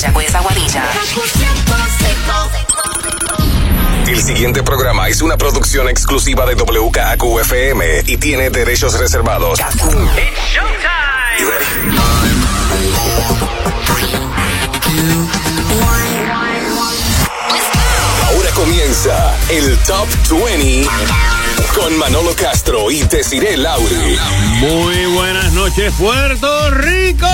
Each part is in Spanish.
Mayagüez, Aguadilla. El siguiente programa es una producción exclusiva de WKQFM y tiene derechos reservados. You ready? Ahora comienza el Top 20 con Manolo Castro y Desiree Lauri. Muy buenas noches, Puerto Rico.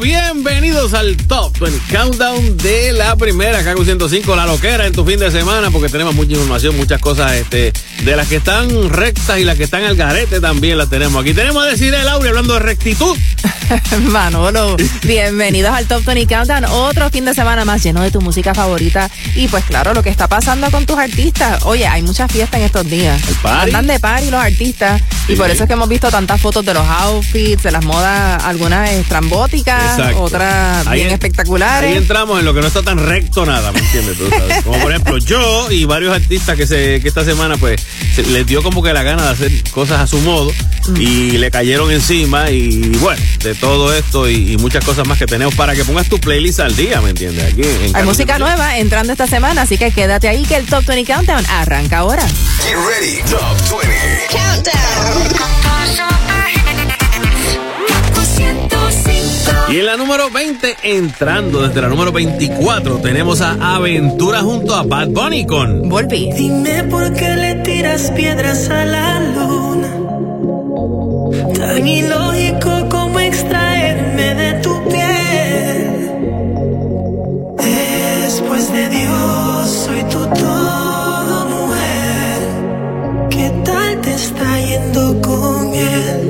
Bienvenidos al Top 20 Countdown de la primera KQ 105, la loquera en tu fin de semana, porque tenemos mucha información, muchas cosas este, de las que están rectas y las que están al garete también las tenemos aquí. Tenemos a Desiree Lauri hablando de rectitud. Manolo, bienvenidos al Top 20 Countdown, otro fin de semana más lleno de tu música favorita y pues claro, lo que está pasando con tus artistas. Oye, hay mucha fiesta en estos días. El party. Andan de party los artistas Sí. y por eso es que hemos visto tantas fotos de los outfits, de las modas, algunas estrambóticas, Exacto. otras Ahí bien en- espectaculares. Ahí entramos en lo que no está tan recto nada, ¿me entiendes? Tú sabes. Como por ejemplo yo y varios artistas que, se, que esta semana pues se- les dio como que la gana de hacer cosas a su modo y le cayeron encima y bueno, de todo esto y, y muchas cosas más que tenemos para que pongas tu playlist al día, ¿me entiendes? Aquí en Hay música nueva entrando esta semana, así que quédate ahí que el Top 20 Countdown arranca ahora. Get ready, Top 20. Y en la número 20, entrando desde la número 24, tenemos a Aventura junto a Bad Bunny con Volví. Dime por qué le tiras piedras a la luna. Tan está yendo con él?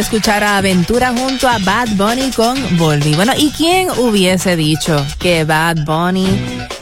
Escuchar a Aventura junto a Bad Bunny con Volví. Bueno, ¿y quién hubiese dicho que Bad Bunny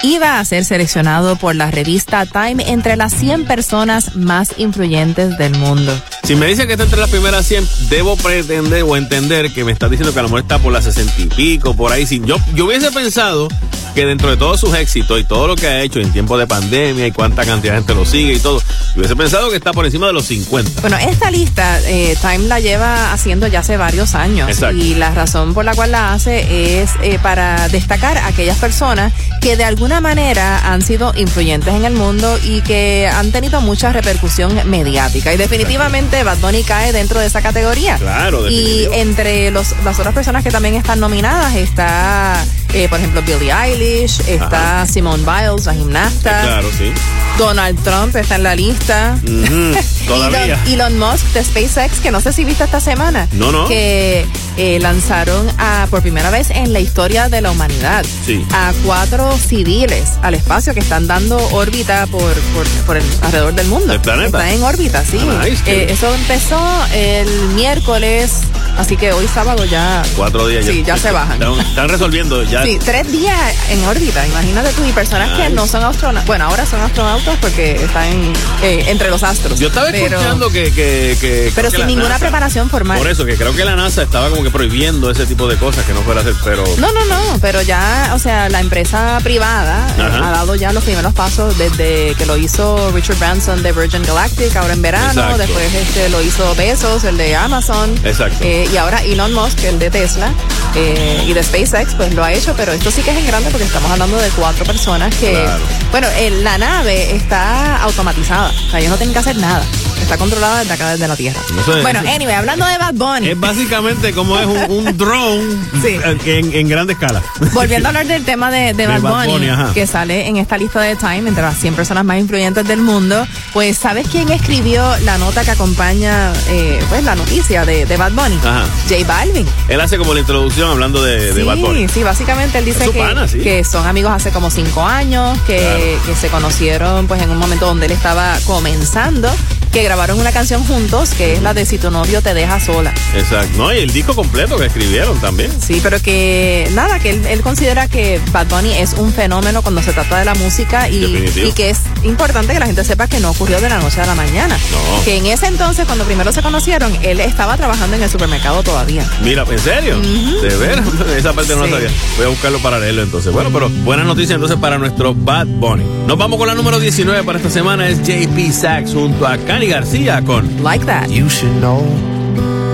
iba a ser seleccionado por la revista Time entre las 100 personas más influyentes del mundo? Si me dice que está entre las primeras 100, debo pretender o entender que me está diciendo que a lo mejor está por las 60 y pico, por ahí. Si yo, yo hubiese pensado que dentro de todos sus éxitos y todo lo que ha hecho en tiempo de pandemia y cuánta cantidad de gente lo sigue y todo, hubiese pensado que está por encima de los 50. Bueno, esta lista eh, Time la lleva haciendo ya hace varios años Exacto. y la razón por la cual la hace es eh, para destacar a aquellas personas que de alguna manera han sido influyentes en el mundo y que han tenido mucha repercusión mediática y definitivamente Bad Bunny cae dentro de esa categoría. Claro, Y entre los, las otras personas que también están nominadas está, eh, por ejemplo, Billie Eilish, está Simone Biles, la gimnasta. Claro, sí. Donald Trump está en la lista. Todavía. Elon, Elon Musk de SpaceX, que no sé si viste esta semana. No, no. Que eh, lanzaron a, por primera vez en la historia de la humanidad Sí. a cuatro civiles al espacio que están dando órbita por, por, por el, alrededor del mundo. ¿Del planeta? Están en órbita, sí. Ah, nice, Eh, eso empezó el miércoles, así que hoy sábado ya. Cuatro días Sí, ya se bajan. Están, están resolviendo ya. Sí, tres días en órbita, imagínate tú. Y personas que no son astronautas, bueno, ahora son astronautas porque están eh, entre los astros. Yo estaba Pero- escuchando que, que, que- Pero que sin ninguna NASA- preparación formal. Por eso, que creo que la NASA estaba como que prohibiendo ese tipo de cosas que no fuera a hacer, pero. No, no, no, pero ya, o sea, la empresa privada eh, ha dado ya los primeros pasos desde que lo hizo Richard Branson de Virgin Galactic, ahora en verano, Exacto. después este lo hizo Bezos, el de Amazon, Exacto. eh, y ahora Elon Musk, el de Tesla, eh, y de SpaceX, pues lo ha hecho, pero esto sí que es en grande porque estamos hablando de cuatro personas que, Claro. bueno, el- la nave está automatizada, o sea, ellos no tienen que hacer nada, está controlada desde acá, desde la Tierra. Eso es- bueno, anyway, hablando de Bad Bunny. Es básicamente como es un, un drone Sí. en, en grande escala. Volviendo a hablar del tema de, de De Bad Bad Bunny, que sale en esta lista de Time entre las 100 personas más influyentes del mundo, pues ¿sabes quién escribió la nota que acompaña eh, pues la noticia de, de Bad Bunny? Ajá. J Balvin. Él hace como la introducción hablando de, Bad Bunny. sí, básicamente él dice que, pana, sí. que son amigos hace como cinco años, que, Claro. que se conocieron pues en un momento donde él estaba comenzando, que grabaron una canción juntos, que es la de Si tu novio te deja sola. Exacto. No, y el disco completo que escribieron también. Sí, pero que nada, que él, él considera que Bad Bunny es un fenómeno cuando se trata de la música y, y que es importante que la gente sepa que no ocurrió de la noche a la mañana. No. Que en ese entonces, cuando primero se conocieron, él estaba trabajando en el supermercado todavía. Mira, ¿en serio? De veras, esa parte no la Sí. sabía. Voy a buscarlo paralelo entonces. Bueno, pero buena noticia entonces para nuestro Bad Bunny. Nos vamos con la número 19 para esta semana. Es JP Sachs junto a Cani García con Like that. You should know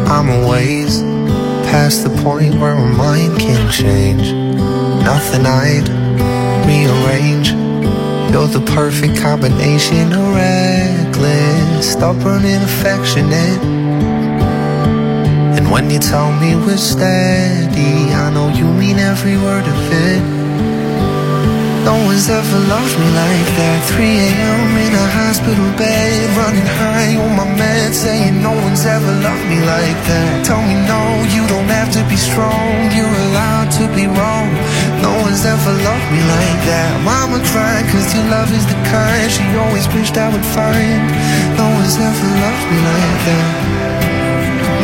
I'm a ways past the point where my mind can change. Nothing I'd rearrange. You're the perfect combination of reckless, stubborn, and affectionate. And when you tell me we're steady, I know you mean every word of it. No one's ever loved me like that. 3 a.m. in a hospital bed, running high on my meds, saying no one's ever loved me like that. Tell me no, you don't have to be strong. You're allowed to be wrong. No one's ever loved me like that. Mama cried cause your love is the kind she always wished I would find. No one's ever loved me like that.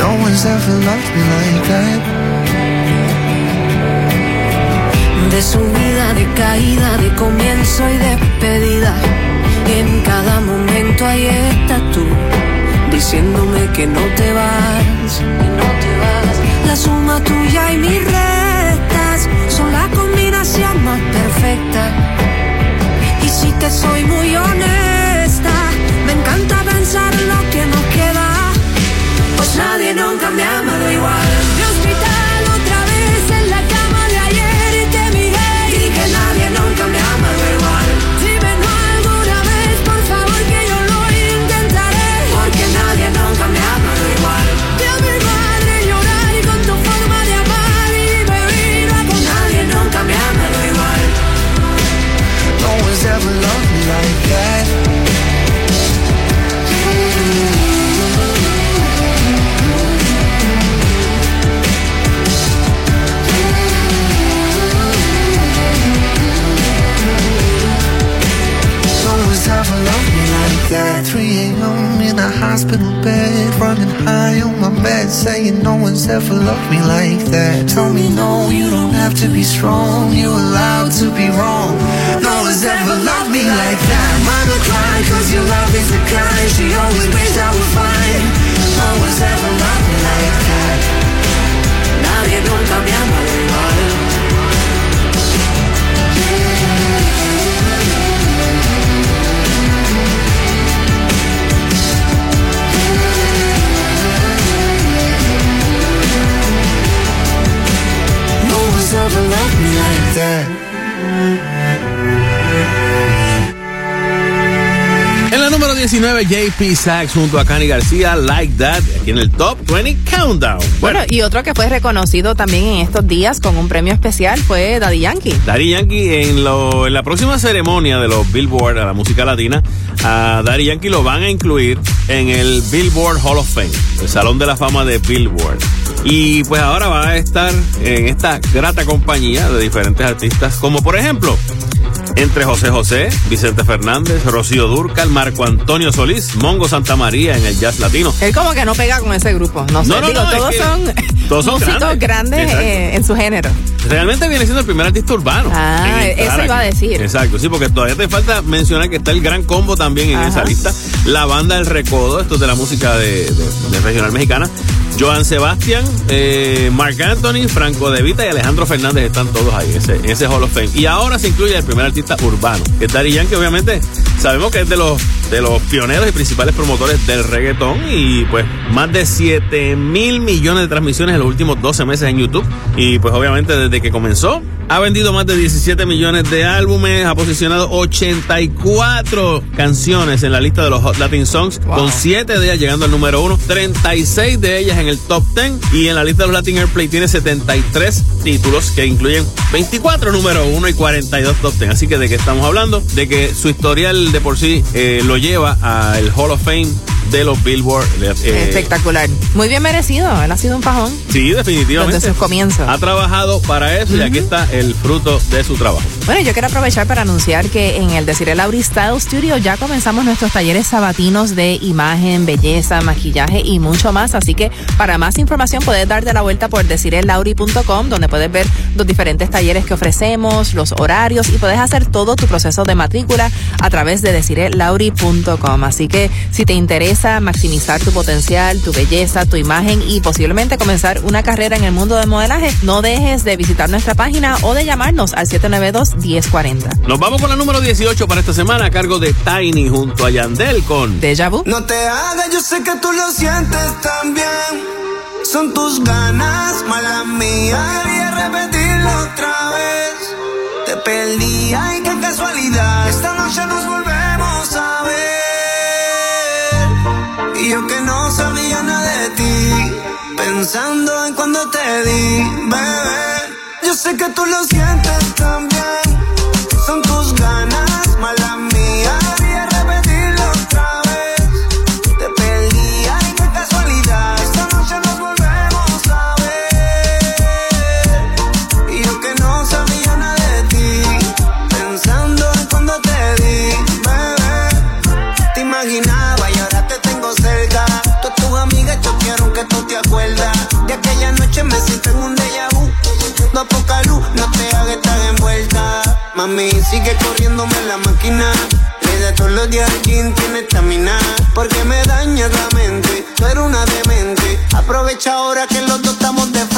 No one's ever loved me like that. De subida, de caída, de comienzo y despedida. En cada momento ahí estás tú, diciéndome que no te vas, que no te vas. La suma tuya y mis restas son la combinación más perfecta. Y si te soy muy honesta, me encanta pensar en lo que nos queda. Pues nadie nunca me ha amado igual. That 3 a.m. in a hospital bed Running high on my bed Saying no one's ever loved me like that. Tell me no, you don't have to be strong You're allowed to be wrong. No one's ever loved me like that. Mama cried cause your love is the kind She always wished I would find No one's ever loved me like that. Nadie nunca me ama. Ever loved me like that En la número 19, JP Sachs junto a Cani García, Like That, aquí en el Top 20 Countdown. Bueno, y otro que fue reconocido también en estos días con un premio especial fue Daddy Yankee. Daddy Yankee en, lo, en la próxima ceremonia de los Billboard a la música latina, a Daddy Yankee lo van a incluir en el Billboard Hall of Fame, el Salón de la Fama de Billboard. Y pues ahora va a estar en esta grata compañía de diferentes artistas, como por ejemplo, entre José José, Vicente Fernández, Rocío Durcal, Marco Antonio Solís, Mongo Santa María en el jazz latino. Él como que no pega con ese grupo. No sé, No, no, digo, no, es todos son todos son músicos grandes. eh, en su género. Realmente viene siendo el primer artista urbano. Ah, eso iba a decir. Exacto, sí, porque todavía te falta mencionar que está el Gran Combo también en Ajá. esa lista. La banda El Recodo, esto es de la música de, de- de regional mexicana. Joan Sebastián, eh, Mark Anthony, Franco De Vita y Alejandro Fernández están todos ahí, ese, en ese Hall of Fame. Y ahora se incluye el primer artista urbano, que es Daddy Yankee, obviamente sabemos que es de los, de los pioneros y principales promotores del reggaetón y pues más de 7 mil millones de transmisiones en los últimos 12 meses en YouTube. Y pues obviamente desde que comenzó ha vendido más de 17 millones de álbumes, ha posicionado 84 canciones en la lista de los Hot Latin Songs, Wow. con 7 de ellas llegando al número 1, 36 de ellas en el top 10 y en la lista de los Latin Airplay tiene 73 títulos que incluyen 24 número 1 y 42 top 10. Así que de qué estamos hablando, de que su historial de por sí eh, lo lleva al Hall of Fame de los Billboard. eh, Espectacular. Muy bien merecido. Él ha sido un pajón Sí, definitivamente. desde sus comienzos. Ha trabajado para eso y aquí está el fruto de su trabajo. Bueno, yo quiero aprovechar para anunciar que en el Desiree Lauri Style Studio ya comenzamos nuestros talleres sabatinos de imagen, belleza, maquillaje y mucho más. Así que para más información puedes darte la vuelta por desirelauri.com donde puedes ver los diferentes talleres que ofrecemos, los horarios y puedes hacer todo tu proceso de matrícula a través de desirelauri.com. Así que si te interesa maximizar tu potencial, tu belleza, tu imagen y posiblemente comenzar una carrera en el mundo del modelaje, no dejes de visitar nuestra página o de llamarnos al 792-1040. Nos vamos con la número 18 para esta semana a cargo de Tiny junto a Yandel con Deja vu. No te hagas, yo sé que tú lo sientes también. Son tus ganas, mala mía. Quería repetirlo otra vez. Te perdí, ay, qué casualidad. Esta noche nos volvemos Y yo que no sabía nada de ti. Pensando en cuando te di, bebé. Yo sé que tú lo sientes también. Son tus ganas, Mami, sigue corriéndome la máquina. Le da todos los días al tiene estamina. Porque me dañas la mente. Tú eres una demente. Aprovecha ahora que los dos estamos de frente.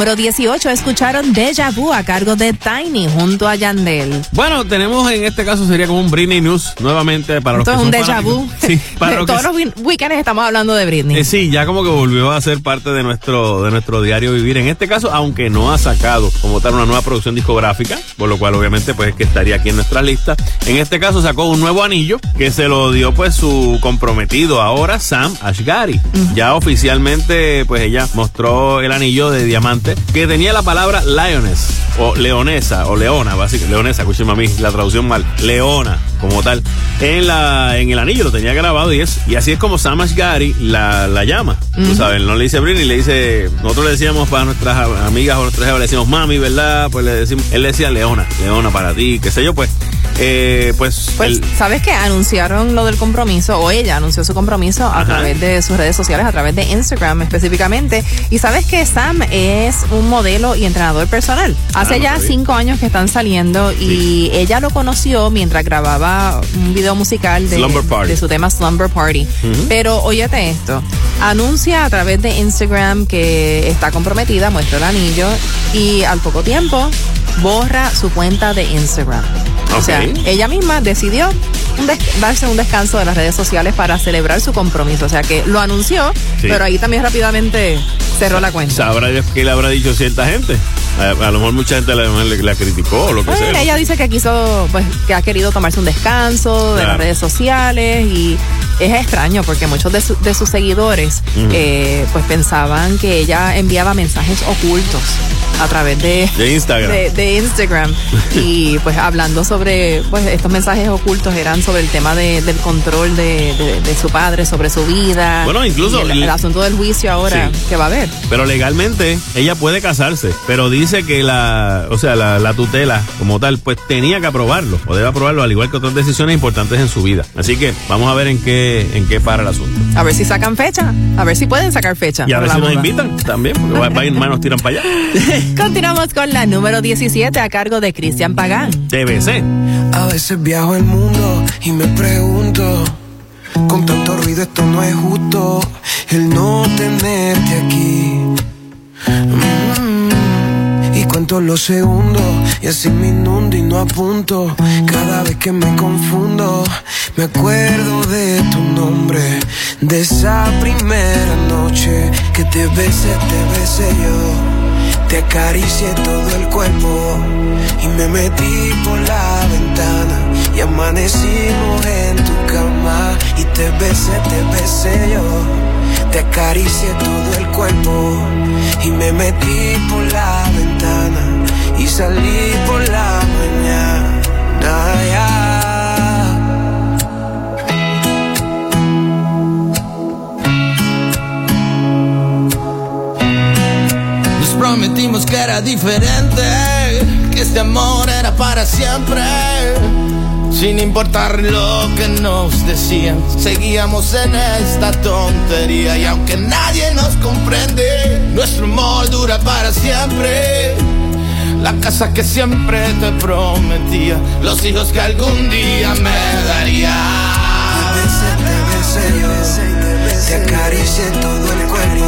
número 18 escucharon Deja Vu a cargo de Tiny junto a Yandel. Bueno, tenemos en este caso sería como un Britney News nuevamente para los Esto que es un déjà vu. Sí, para los que Todos los weekends estamos hablando de Britney. Eh, sí, ya como que volvió a ser parte de nuestro, de nuestro diario vivir. En este caso, aunque no ha sacado como tal una nueva producción discográfica, por lo cual obviamente pues es que estaría aquí en nuestra lista. En este caso sacó un nuevo anillo que se lo dio pues su comprometido ahora, Sam Ashgari. Ya oficialmente pues ella mostró el anillo de diamante que tenía la palabra lioness o leonesa o leona, básicamente, leonesa, escúcheme a mí la traducción mal, leona como tal, en la en el anillo lo tenía grabado y es y así es como Sam Ashgari la, la llama, tú sabes, no le dice Britney, le dice, nosotros le decíamos para nuestras amigas o nuestras le decimos mami, ¿verdad? Pues le decimos, él le decía leona, leona para ti, qué sé yo, pues, eh, pues, Pues, el- ¿sabes qué? Anunciaron lo del compromiso, o ella anunció su compromiso a Ajá. través de sus redes sociales, a través de Instagram específicamente. Y sabes que Sam es un modelo y entrenador personal. Hace Ah, no ya sabía. cinco años que están saliendo y ella lo conoció mientras grababa un video musical de, su tema Slumber Party. Pero óyete esto, anuncia a través de Instagram que está comprometida, muestra el anillo y al poco tiempo borra su cuenta de Instagram. O sea, ella misma decidió un darse un descanso de las redes sociales para celebrar su compromiso. O sea que lo anunció, Sí. pero ahí también rápidamente cerró la cuenta. sabrá qué le habrá dicho cierta gente. A, a lo mejor mucha gente la, la- la criticó o lo que Bueno, sea. ella dice que quiso, pues, que ha querido tomarse un descanso de Claro. las redes sociales y es extraño porque muchos de, su- de sus seguidores, eh, pues, pensaban que ella enviaba mensajes ocultos a través de, De Instagram. de, de Instagram y pues hablando sobre pues estos mensajes ocultos eran sobre el tema de- del control de, su padre sobre su vida Bueno, incluso el, el- el asunto del juicio ahora Sí. que va a haber Pero legalmente ella puede casarse, pero dice que la, o sea, la, la tutela como tal, pues tenía que aprobarlo, o debe aprobarlo, al igual que otras decisiones importantes en su vida. Así que vamos a ver en qué, en qué para el asunto. a ver si sacan fecha a ver si pueden sacar fecha Y a ver si nos invitan también, porque va, va a ir manos tiran para allá. continuamos con la número 17 a cargo de Cristian Pagán TBC. A veces viajo el mundo y me pregunto, con tanto ruido esto no es justo, el no tenerte aquí. Mm, cuento los segundos y así me inundo y no apunto. Cada vez que me confundo, me acuerdo de tu nombre, de esa primera noche que te besé, te besé yo. Te acaricié todo el cuerpo y me metí por la ventana y amanecimos en tu cama y te besé, te besé yo. Te acaricié todo el cuerpo y me metí por la ventana y salí por la mañana. Nos prometimos que era diferente, que este amor era para siempre. Sin importar lo que nos decían, seguíamos en esta tontería. Y aunque nadie nos comprende, nuestro amor dura para siempre. La casa que siempre te prometía, los hijos que algún día me daría. Te besé, besé yo, acaricié todo el cuerpo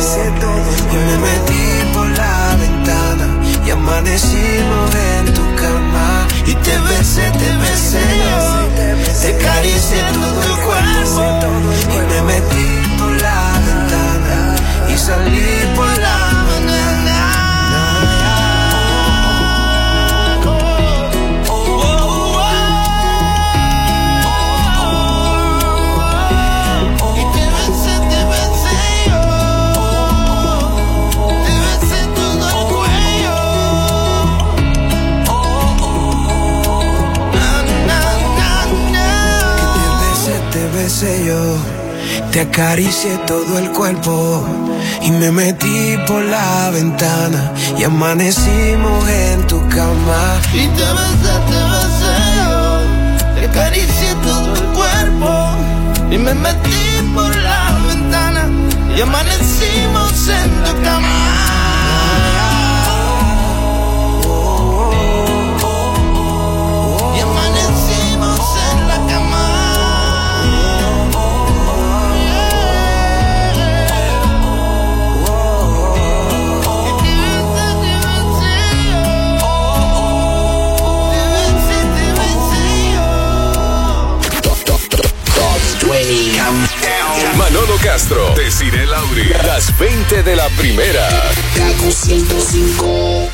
y me metí por la ventana y amanecimos en tu cama y te besé, te besé te acaricié todo el cuerpo. Y me metí por la ventana y salí te acaricié todo el cuerpo y me metí por la ventana y amanecimos en tu cama. Y te besé, te besé yo. Te acaricié todo el cuerpo. Y me metí por la ventana. Y amanecimos en tu cama. Manolo Castro, Desiree Lauri, las 20 de la primera. Kaku 105.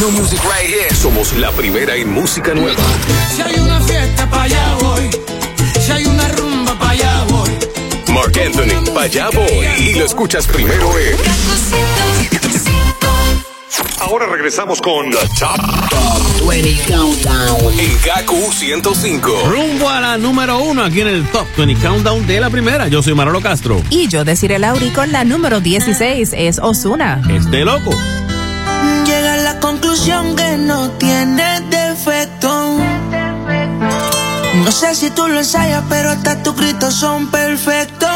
No music right here. Somos la primera en música nueva. Si hay una fiesta, para allá voy. Si hay una rumba, para allá voy. Mark Anthony, pa' allá voy. Y lo escuchas primero en. Ahora regresamos con The Top 20 Countdown. en KQ 105. Rumbo a la número uno aquí en el Top 20 Countdown de la primera. Yo soy Manolo Castro. Y yo deciré Lauri con la número 16 es Osuna. Este loco. Llega a la conclusión que no tiene defecto. No sé si tú lo ensayas, pero hasta tus gritos son perfectos.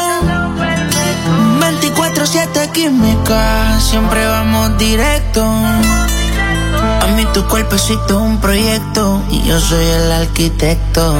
24-7 química, siempre vamos directo. A mí tu cuerpecito es un proyecto y yo soy el arquitecto.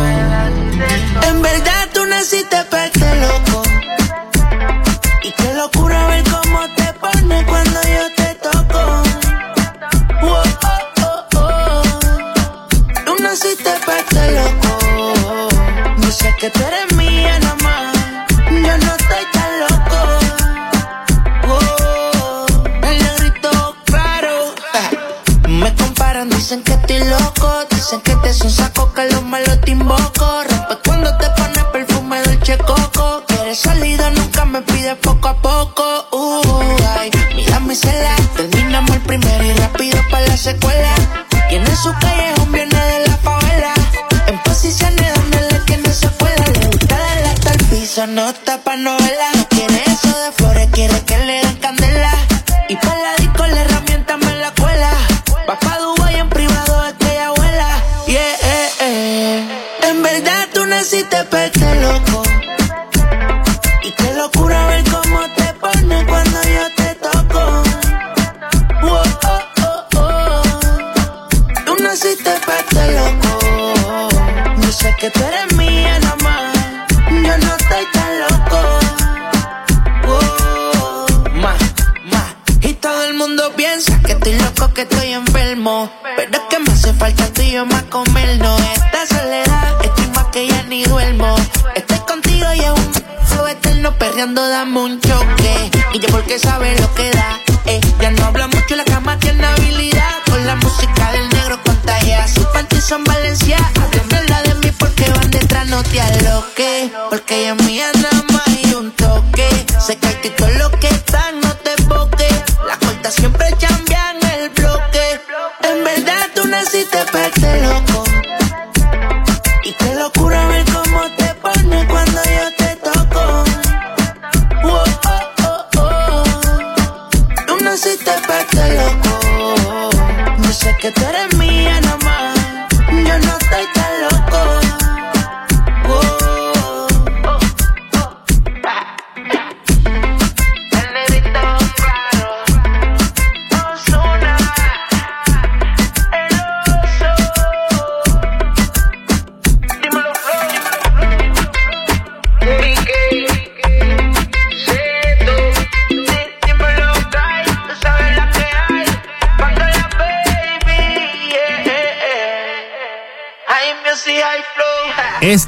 Choque. Y yo porque sabes lo que da. Eh, ya no habla mucho, la cama tiene habilidad. Con la música del negro contagia. Sus panties son Valencia. Habla de mí porque van detrás, no te aloques. Porque ella es mía nada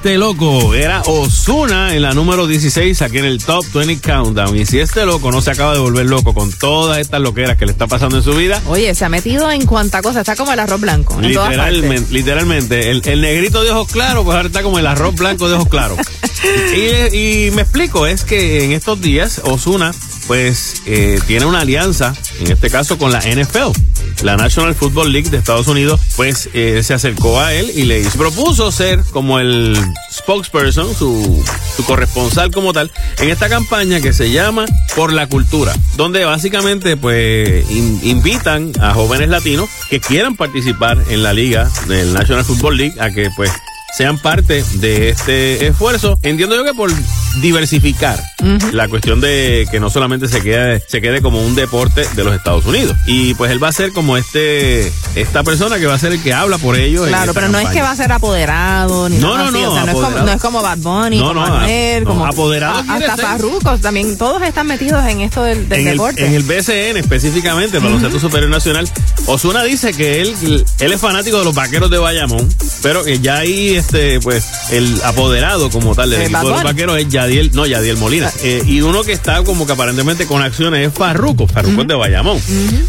Este loco era Osuna en la número 16 aquí en el Top 20 Countdown. Y si este loco no se acaba de volver loco con todas estas loqueras que le está pasando en su vida, Oye, se ha metido en cuanta cosa, está como el arroz blanco. en todas partes. literalmente, literalmente el, el negrito de ojos claros, pues ahora está como el arroz blanco de ojos claros. y, y me explico, es que en estos días Osuna pues eh, tiene una alianza, en este caso con la NFL, la National Football League de Estados Unidos, pues eh, se acercó a él y le propuso ser como el spokesperson, su, su corresponsal como tal, en esta campaña que se llama Por la Cultura, donde básicamente pues in- invitan a jóvenes latinos que quieran participar en la liga del National Football League a que pues sean parte de este esfuerzo. Entiendo yo que por diversificar la cuestión de que no solamente se quede, se quede como un deporte de los Estados Unidos. Y pues él va a ser como este, esta persona que va a ser el que habla por ellos. Claro, pero no es que va a ser apoderado ni No, nada no, así. no, o sea, no, es como, no es como Bad Bunny, No, como apoderado hasta ser. Farruko, también todos están metidos en esto del, del en el, deporte. en el BCN específicamente, el Baloncesto Superior Nacional, Osuna dice que él, él es fanático de los vaqueros de Bayamón, pero que ya ahí, este, pues, el apoderado como tal del equipo Bad de los vaqueros es Yadiel, no, Yadiel Molina. Eh, y uno que está como que aparentemente con acciones es Farruko, Farruko es de Bayamón.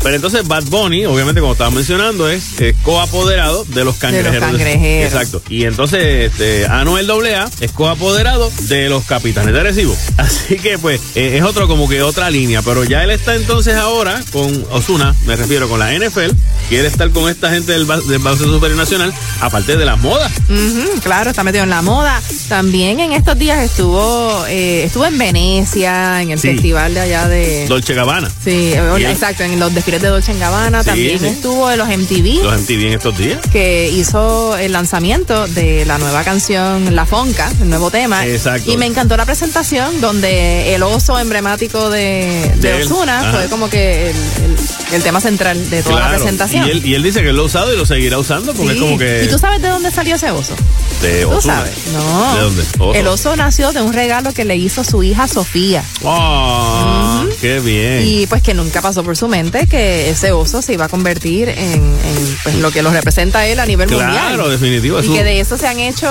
Pero entonces Bad Bunny, obviamente, como estaba mencionando, es eh, coapoderado de los cangrejeros. cangrejeros. Exacto. Y entonces, este, Anuel AA es coapoderado de los capitanes de Arecibo. Así que, pues, eh, es otro como que otra línea. Pero ya él está entonces ahora con Osuna, me refiero con la NFL, quiere estar con esta gente del, del Baloncesto Superior Nacional, aparte de las modas. Ujú, claro, está metido en la moda. También en estos días estuvo eh, estuvo en Venecia, en el Sí. festival de allá de... Dolce Gabbana. Sí, eh, Y exacto, en los desfiles de Dolce Gabbana. Sí, También sí. estuvo en los MTV. Los MTV en estos días. que hizo el lanzamiento de la nueva canción La Fonca, el nuevo tema. Exacto. Y me encantó la presentación donde el oso emblemático de, De de. Osuna fue como que el, el- el tema central de toda la presentación. Y él, y él dice que lo ha usado y lo seguirá usando porque es como que. ¿Y tú sabes de dónde salió ese oso? de ¿Tú Ozuna. sabes? No. ¿De dónde? Oso. El oso nació de un regalo que le hizo su hija Sofía. ¡Ah! ¡Qué bien! Y pues que nunca pasó por su mente que ese oso se iba a convertir en, en, pues, lo que lo representa él a nivel mundial. Claro, definitivo. Y eso- que de eso se han hecho,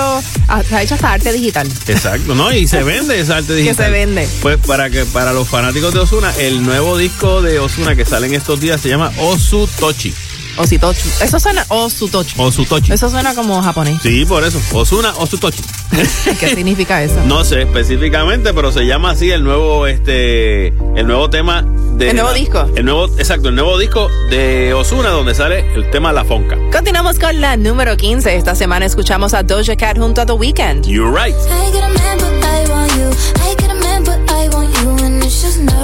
se ha hecho hasta arte digital. Exacto, ¿no? Y se vende esa arte digital. se vende. Pues para que para los fanáticos de Osuna, el nuevo disco de Osuna que sale en estos días se llama Osutochi. Ositochu. Eso suena Osutochu. Osutochi. Eso suena como japonés. Sí, por eso. Osuna Osutochi. ¿Qué significa eso? No sé específicamente, pero se llama así el nuevo este el nuevo tema de El nuevo disco. El nuevo exacto, el nuevo disco de Osuna donde sale el tema La Fonca. Continuamos con la número 15. Esta semana escuchamos a Doja Cat junto a The Weeknd. You're right. I get a man, but I want you. I get a man, but I want you. And it's just nerves.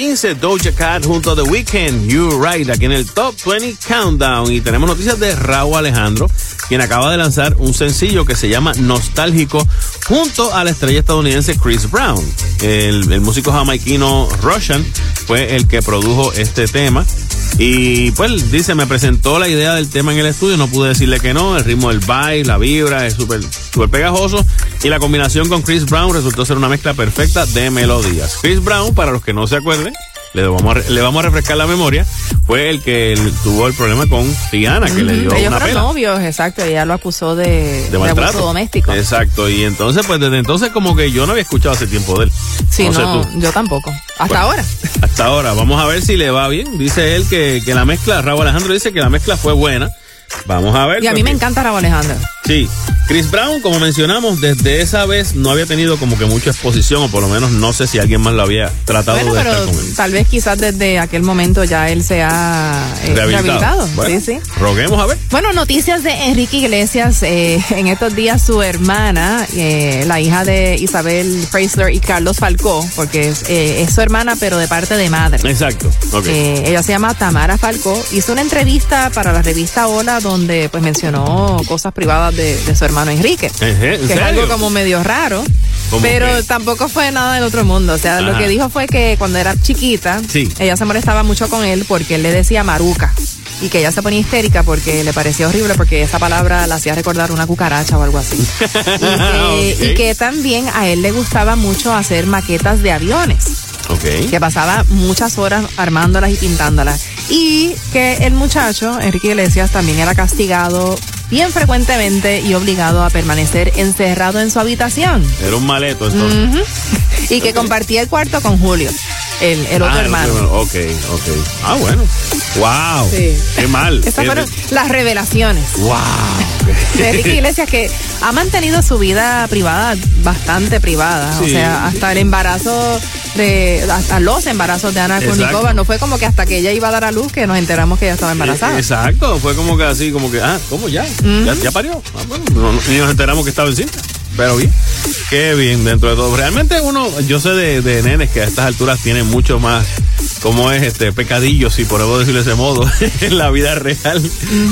15, Doja Cat junto a The Weeknd, You Right, aquí en el Top 20 Countdown. Y tenemos noticias de Raúl Alejandro, quien acaba de lanzar un sencillo que se llama Nostálgico junto a la estrella estadounidense Chris Brown. El, el músico jamaiquino Russian fue el que produjo este tema. Y pues dice, me presentó la idea del tema en el estudio, no pude decirle que no, el ritmo del baile, la vibra, es súper súper pegajoso y la combinación con Chris Brown resultó ser una mezcla perfecta de melodías. Chris Brown, para los que no se acuerden, le vamos a, le vamos a refrescar la memoria, fue el que tuvo el problema con Rihanna, que le dio Ellos una pela. novios, exacto, ella lo acusó de, De de abuso doméstico. Exacto, y entonces, pues desde entonces como que yo no había escuchado hace tiempo de él. Sí, no, no, sé tú. yo tampoco. Hasta Bueno, ahora. Hasta ahora, vamos a ver si le va bien. Dice él que, que la mezcla, Raúl Alejandro dice que la mezcla fue buena. Vamos a ver. Y a mí me porque- encanta Raúl Alejandro. Sí, Chris Brown, como mencionamos, desde esa vez no había tenido como que mucha exposición, o por lo menos no sé si alguien más lo había tratado Bueno, de pero estar con él. tal vez quizás desde aquel momento ya él se ha eh, rehabilitado. Bueno, Sí, sí. Roguemos a ver. Bueno, noticias de Enrique Iglesias. eh, en estos días su hermana, eh, la hija de Isabel Freisler y Carlos Falcó, porque es, es su hermana pero de parte de madre. Exacto. Ella se llama Tamara Falcó. Hizo una entrevista para la revista Hola donde pues mencionó cosas privadas de, de su hermano Enrique. Ejé, ¿en que es serio? algo como medio raro. ¿Cómo Pero tampoco fue nada del otro mundo. O sea, lo que dijo fue que cuando era chiquita, Sí. ella se molestaba mucho con él porque él le decía maruca. Y que ella se ponía histérica porque le parecía horrible porque esa palabra la hacía recordar una cucaracha o algo así. y, que, Ok. y que también a él le gustaba mucho hacer maquetas de aviones que pasaba muchas horas armándolas y pintándolas. Y que el muchacho, Enrique Iglesias, también era castigado bien frecuentemente y obligado a permanecer encerrado en su habitación. Era un maleto entonces. Y que compartía el cuarto con Julio, el, el otro Ah, hermano. Ok, ok. Ah, bueno. Wow. Sí. Qué mal. Esas fueron las revelaciones Wow. de Enrique Iglesias que ha mantenido su vida privada bastante privada. O sea, hasta el embarazo de, hasta los embarazos de Ana. Kurnikova. No fue como que hasta que ella iba a dar a luz que nos enteramos que ella estaba embarazada. Eh, Exacto, fue como que así, como que, ah, ¿cómo ya? ¿Ya, ya parió? Ah, bueno, no- no- ni nos enteramos que estaba encinta. Pero bien, qué bien dentro de todo. Realmente uno, yo sé de, de nenes que a estas alturas tienen mucho más, como es este, pecadillos, si podemos decirlo de ese modo, en la vida real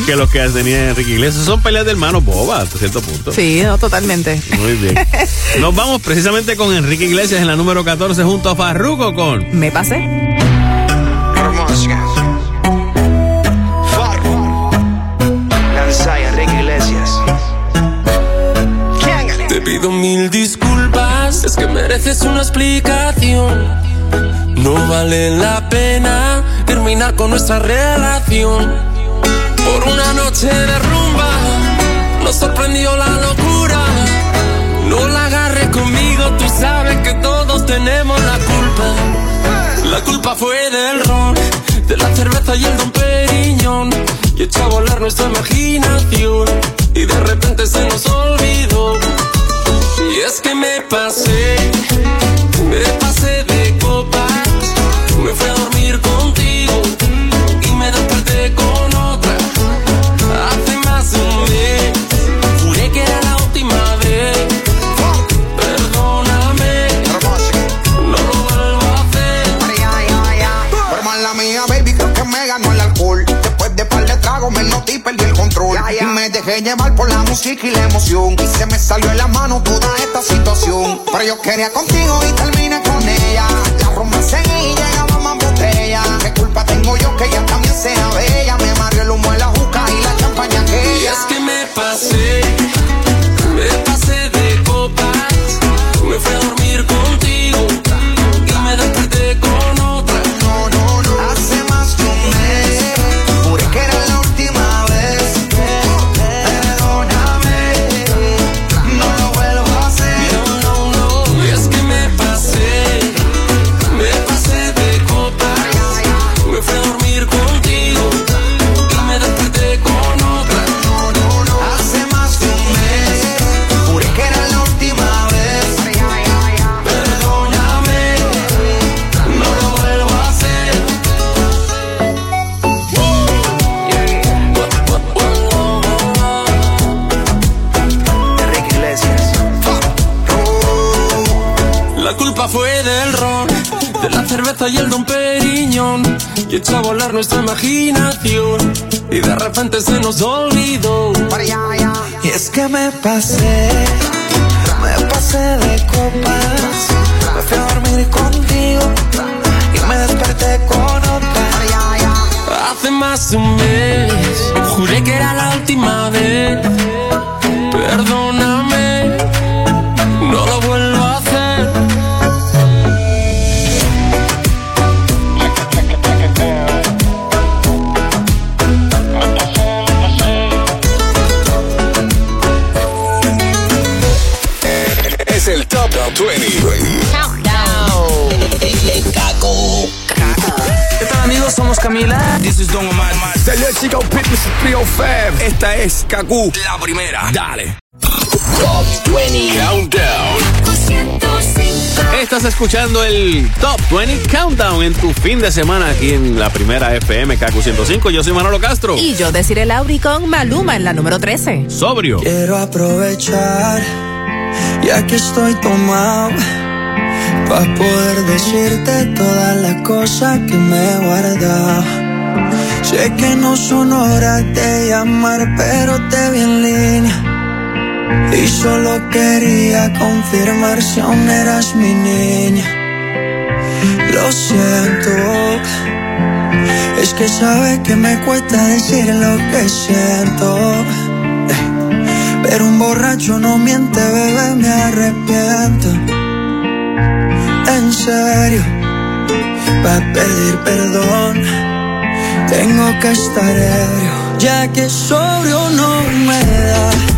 que los que tenía Enrique Iglesias. Son peleas de hermanos bobas, hasta cierto punto. Sí, no, totalmente. Muy bien. Nos vamos precisamente con Enrique Iglesias en la número 14 junto a Farruko con Me pasé. Pido mil disculpas, es que mereces una explicación. No vale la pena terminar con nuestra relación. Por una noche de rumba, nos sorprendió la locura. No la agarres conmigo, tú sabes que todos tenemos la culpa. La culpa fue del ron, de la cerveza y el don Periñón. Y echó a volar nuestra imaginación. Música y la emoción. Y se me salió en la mano toda esta situación. Pero yo quería contigo y terminé con ella. La rumba seguía y llegaba más botella. ¿Qué culpa tengo yo que ella también sea bella? Me mareó el humo de la juca y la champaña Y aquella. es que me pasé, me pasé y el don Periñón y echó a volar nuestra imaginación y de repente se nos olvidó. Y es que me pasé, me pasé de copas, me fui a dormir contigo y me desperté con otra. Hace más de un mes, juré que era la última vez. Perdóname, 20. 20. Countdown. Caco. ¿Qué tal amigos? Somos Camila. This is Don Omar. Salió el chico Pitbull 305. Esta es Kaku. La primera. Dale. Top 20 Countdown. Estás escuchando el Top 20 Countdown en tu fin de semana aquí en la primera FM KQ105. Yo soy Manolo Castro. Y yo deciré Lauri con Maluma en la número 13. Sobrio. Quiero aprovechar ya que estoy tomado, para poder decirte todas las cosas que me he. Sé que no son horas de llamar, pero te vi en línea. Y solo quería confirmar si aún eras mi niña. Lo siento, es que sabes que me cuesta decir lo que siento. Pero un borracho no miente, bebé, me arrepiento. En serio, para pedir perdón, tengo que estar ebrio, ya que sobrio no me da.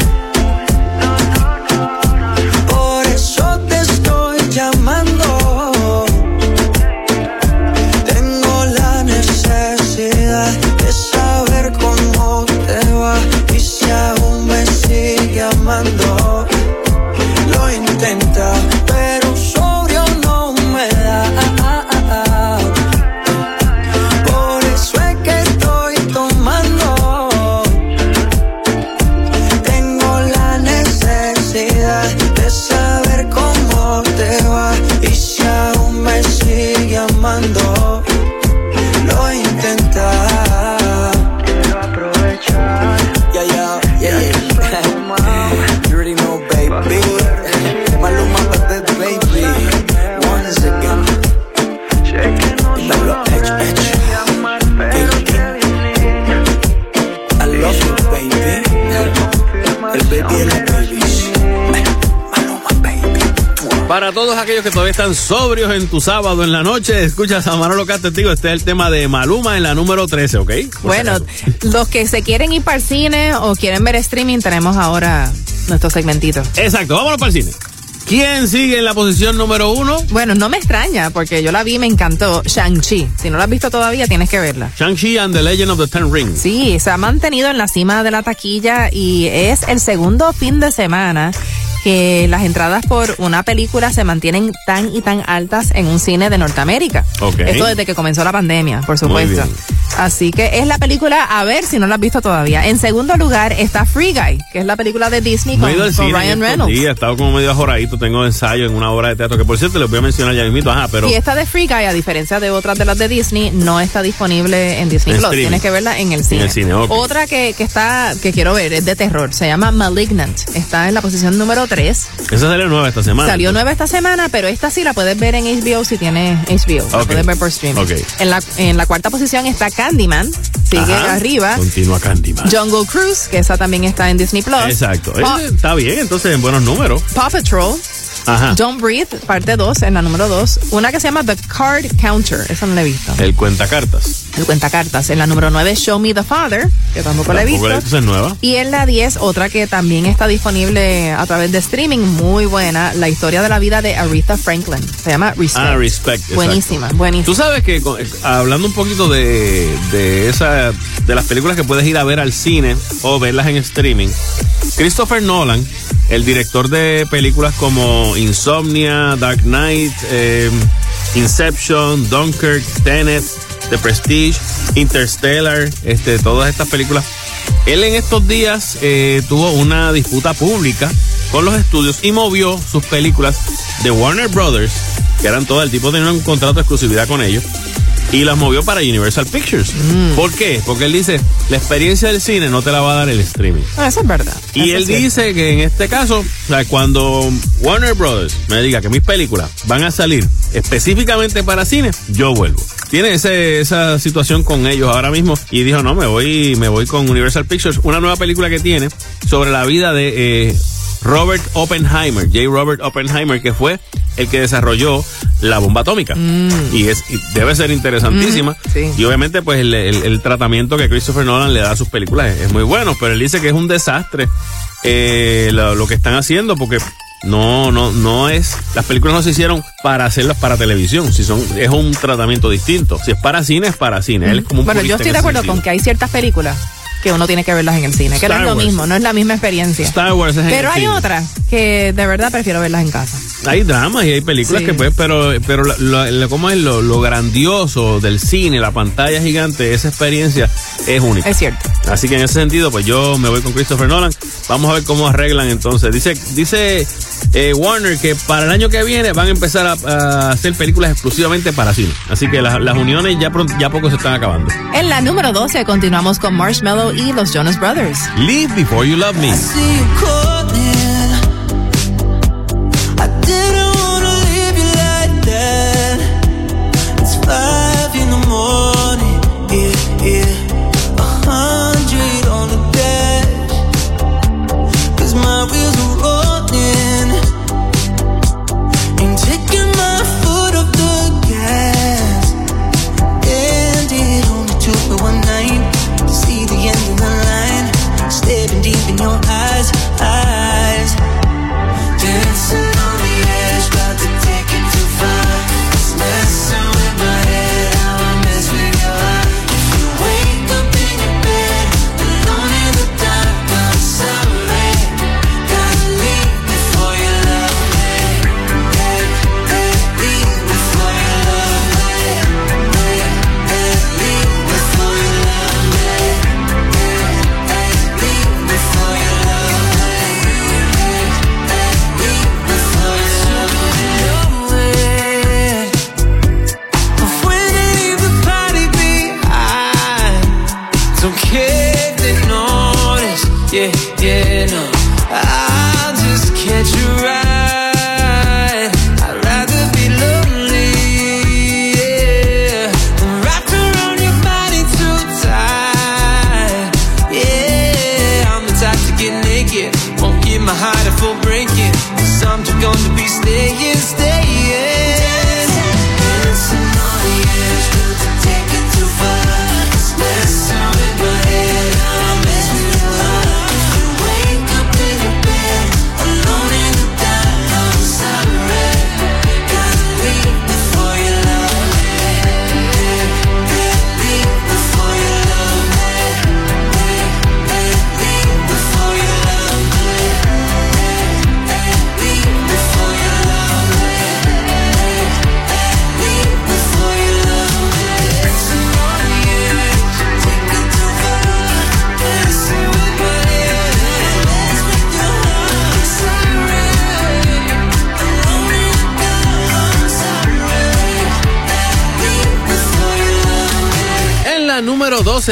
Para todos aquellos que todavía están sobrios en tu sábado en la noche, escuchas a Manolo Testigo. Este es el tema de Maluma en la número 13, ¿ok? Por Bueno, los que se quieren ir para el cine o quieren ver streaming, tenemos ahora nuestro segmentito. Exacto, vámonos para el cine. ¿Quién sigue en la posición número uno? Bueno, no me extraña, porque yo la vi y me encantó. Shang-Chi. Si no la has visto todavía, tienes que verla. Shang-Chi and the Legend of the Ten Rings. Sí, se ha mantenido en la cima de la taquilla y es el segundo fin de semana que las entradas por una película se mantienen tan y tan altas en un cine de Norteamérica. Ok. Esto desde que comenzó la pandemia, por supuesto. Así que es la película a ver si no la has visto todavía. En segundo lugar está Free Guy, que es la película de Disney con, cine Ryan en Reynolds. días, he estado como medio ajoradito, tengo ensayo en una obra de teatro, que por cierto les voy a mencionar ya mismito, ajá, pero Y esta de Free Guy, a diferencia de otras de las de Disney, no está disponible en Disney En Plus. streaming. Tienes que verla en el cine. el cine, ok. Otra que, que está, que quiero ver, es de terror. Se llama Malignant. Está en la posición número 3. esa salió nueva esta semana. Salió nueva esta semana, pero esta sí la puedes ver en HBO si tienes HBO. La Ok. puedes ver por streaming. En, la, en la cuarta posición está Candyman. Sigue Ajá. arriba. Continúa Candyman. Jungle Cruise, que esa también está en Disney Plus. Exacto. Eh, está bien, entonces en buenos números. Paw Patrol. Ajá. Don't Breathe, parte 2, en la número 2. Una que se llama The Card Counter. Esa no la he visto. El cuentacartas. El cuentacartas. En la número 9, Show Me the Father, que tampoco la he visto. es nueva. Y en la 10, otra que también está disponible a través de streaming, muy buena, la historia de la vida de Aretha Franklin. Se llama Respect. Ah, Respect. exacto. Buenísima, buenísima. Tú sabes que hablando un poquito de, de esa de las películas que puedes ir a ver al cine o verlas en streaming, Christopher Nolan, el director de películas como Insomnia, Dark Knight, eh, Inception, Dunkirk, Tenet, The Prestige, Interstellar, este, todas estas películas. Él en estos días eh, tuvo una disputa pública con los estudios y movió sus películas de Warner Brothers, que eran todas, el tipo tenía un contrato de exclusividad con ellos, y las movió para Universal Pictures. ¿Por qué? Porque él dice, la experiencia del cine no te la va a dar el streaming. No, eso es verdad. Y Eso él dice que en este caso, o sea, cuando Warner Brothers me diga que mis películas van a salir específicamente para cine, yo vuelvo. Tiene ese- esa situación con ellos ahora mismo y dijo, no, me voy, me voy con Universal Pictures, una nueva película que tiene sobre la vida de eh, Robert Oppenheimer, J. Robert Oppenheimer, que fue el que desarrolló la bomba atómica. Y, es, y debe ser interesantísima. Mm, sí. Y obviamente, pues el, el- el tratamiento que Christopher Nolan le da a sus películas es, es muy bueno, pero él dice que es un desastre eh, lo, lo que están haciendo porque no, no, no es. Las películas no se hicieron para hacerlas para televisión. Si son, es un tratamiento distinto. Si es para cine, es para cine. Él es como un Bueno, yo estoy de acuerdo sentido. con que hay ciertas películas que uno tiene que verlas en el cine, que no es lo Wars. mismo, no es la misma experiencia. Star Wars es en Pero el hay cine. otras que de verdad prefiero verlas en casa. Hay dramas y hay películas Sí. que pues, pero, pero lo, ¿cómo es lo, lo grandioso del cine, la pantalla gigante, esa experiencia es única. Es cierto. Así que en ese sentido, pues yo me voy con Christopher Nolan. Vamos a ver cómo arreglan entonces. Dice, dice eh, Warner que para el año que viene van a empezar a, a hacer películas exclusivamente para cine. Así que las, las uniones ya pronto, ya poco se están acabando. En la número 12 continuamos con Marshmallow y los Jonas Brothers. Leave before you love me.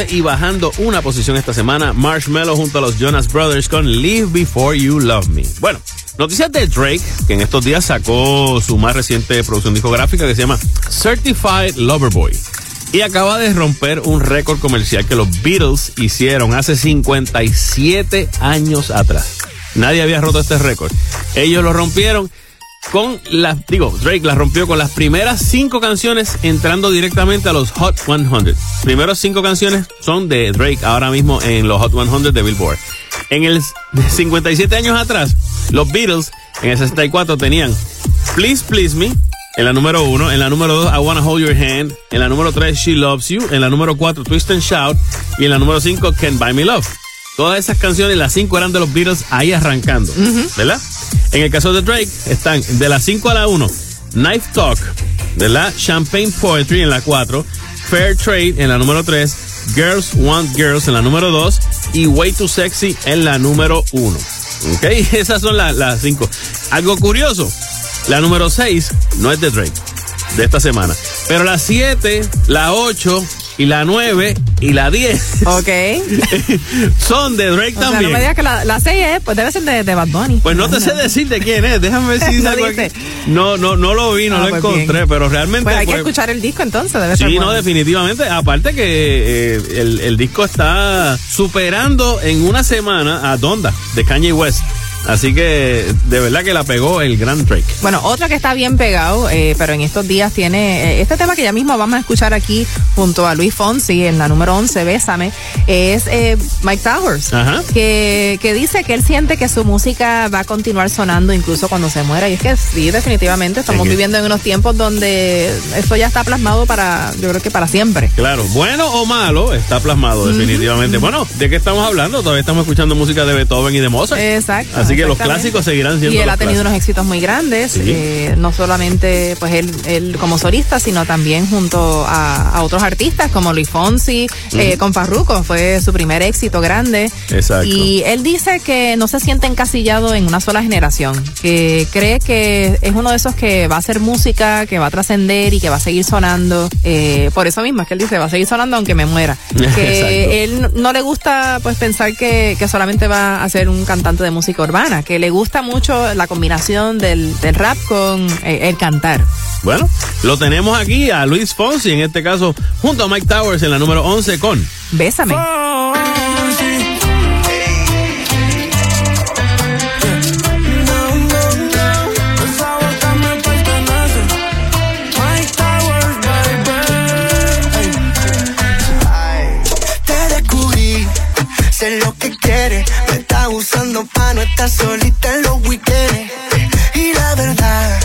y bajando una posición esta semana, Marshmello junto a los Jonas Brothers con Live Before You Love Me. Bueno, noticias de Drake, que en estos días sacó su más reciente producción discográfica que se llama Certified Lover Boy. Y acaba de romper un récord comercial que los Beatles hicieron hace 57 años atrás. Nadie había roto este récord. Ellos lo rompieron con las, digo, Drake la rompió con las primeras cinco canciones entrando directamente a los Hot 100. Primeros cinco canciones son de Drake ahora mismo en los Hot 100 de Billboard. En el 57 años atrás, los Beatles en el 64 tenían Please Please Me en la número uno, en la número dos, I Wanna Hold Your Hand, en la número tres, She Loves You, en la número cuatro, Twist and Shout y en la número cinco, Can't Buy Me Love. Todas esas canciones, las cinco eran de los Beatles ahí arrancando, ¿verdad? En el caso de Drake, están de las 5 a la 1, Knife Talk, ¿verdad? Champagne Poetry en la 4, Fair Trade en la número 3, Girls Want Girls en la número 2 y Way Too Sexy en la número 1. ¿Ok? Esas son las las cinco. Algo curioso, la número 6 no es de Drake, de esta semana. Pero la 7, la 8 y la 9 y la 10 Ok. son de Drake O sea, también. no me digas que la, la 6 es, pues debe ser de, de Bad Bunny. Pues no te sé decir de quién es, déjame ver si No dice. No, no, no lo vi, no Ah, lo pues encontré, bien. pero realmente. Pues hay que pues, escuchar el disco entonces, debe ser Sí, no, bueno. definitivamente. Aparte que eh, el, el disco está superando en una semana a Donda de Kanye West. Así que de verdad que la pegó el gran Drake. Bueno, otra que está bien pegado, eh, pero en estos días tiene eh, este tema que ya mismo vamos a escuchar aquí junto a Luis Fonsi en la número 11, Bésame, es eh, Mike Towers, Ajá. que, que dice que él siente que su música va a continuar sonando incluso cuando se muera. Y es que sí, definitivamente estamos viviendo en unos tiempos donde esto ya está plasmado para, yo creo que para siempre. Claro, bueno o malo, está plasmado definitivamente. Bueno, ¿de qué estamos hablando? Todavía estamos escuchando música de Beethoven y de Mozart. Exacto. Así que los clásicos seguirán siendo Y él los ha tenido clásicos. unos éxitos muy grandes, Sí. eh, no solamente pues él, él como solista, sino también junto a, a otros artistas como Luis Fonsi, eh, con Farruko, fue su primer éxito grande. Exacto. Y él dice que no se siente encasillado en una sola generación, que cree que es uno de esos que va a hacer música, que va a trascender y que va a seguir sonando. Eh, por eso mismo es que él dice, va a seguir sonando aunque me muera. Que él no- no le gusta pues pensar que, que solamente va a ser un cantante de música urbana, que le gusta mucho la combinación del, del rap con eh, el cantar. Bueno, lo tenemos aquí a Luis Fonsi, en este caso, junto a Mike Towers en la número 11 con Bésame. Usando pa' no estar solita en los weekends. Y la verdad,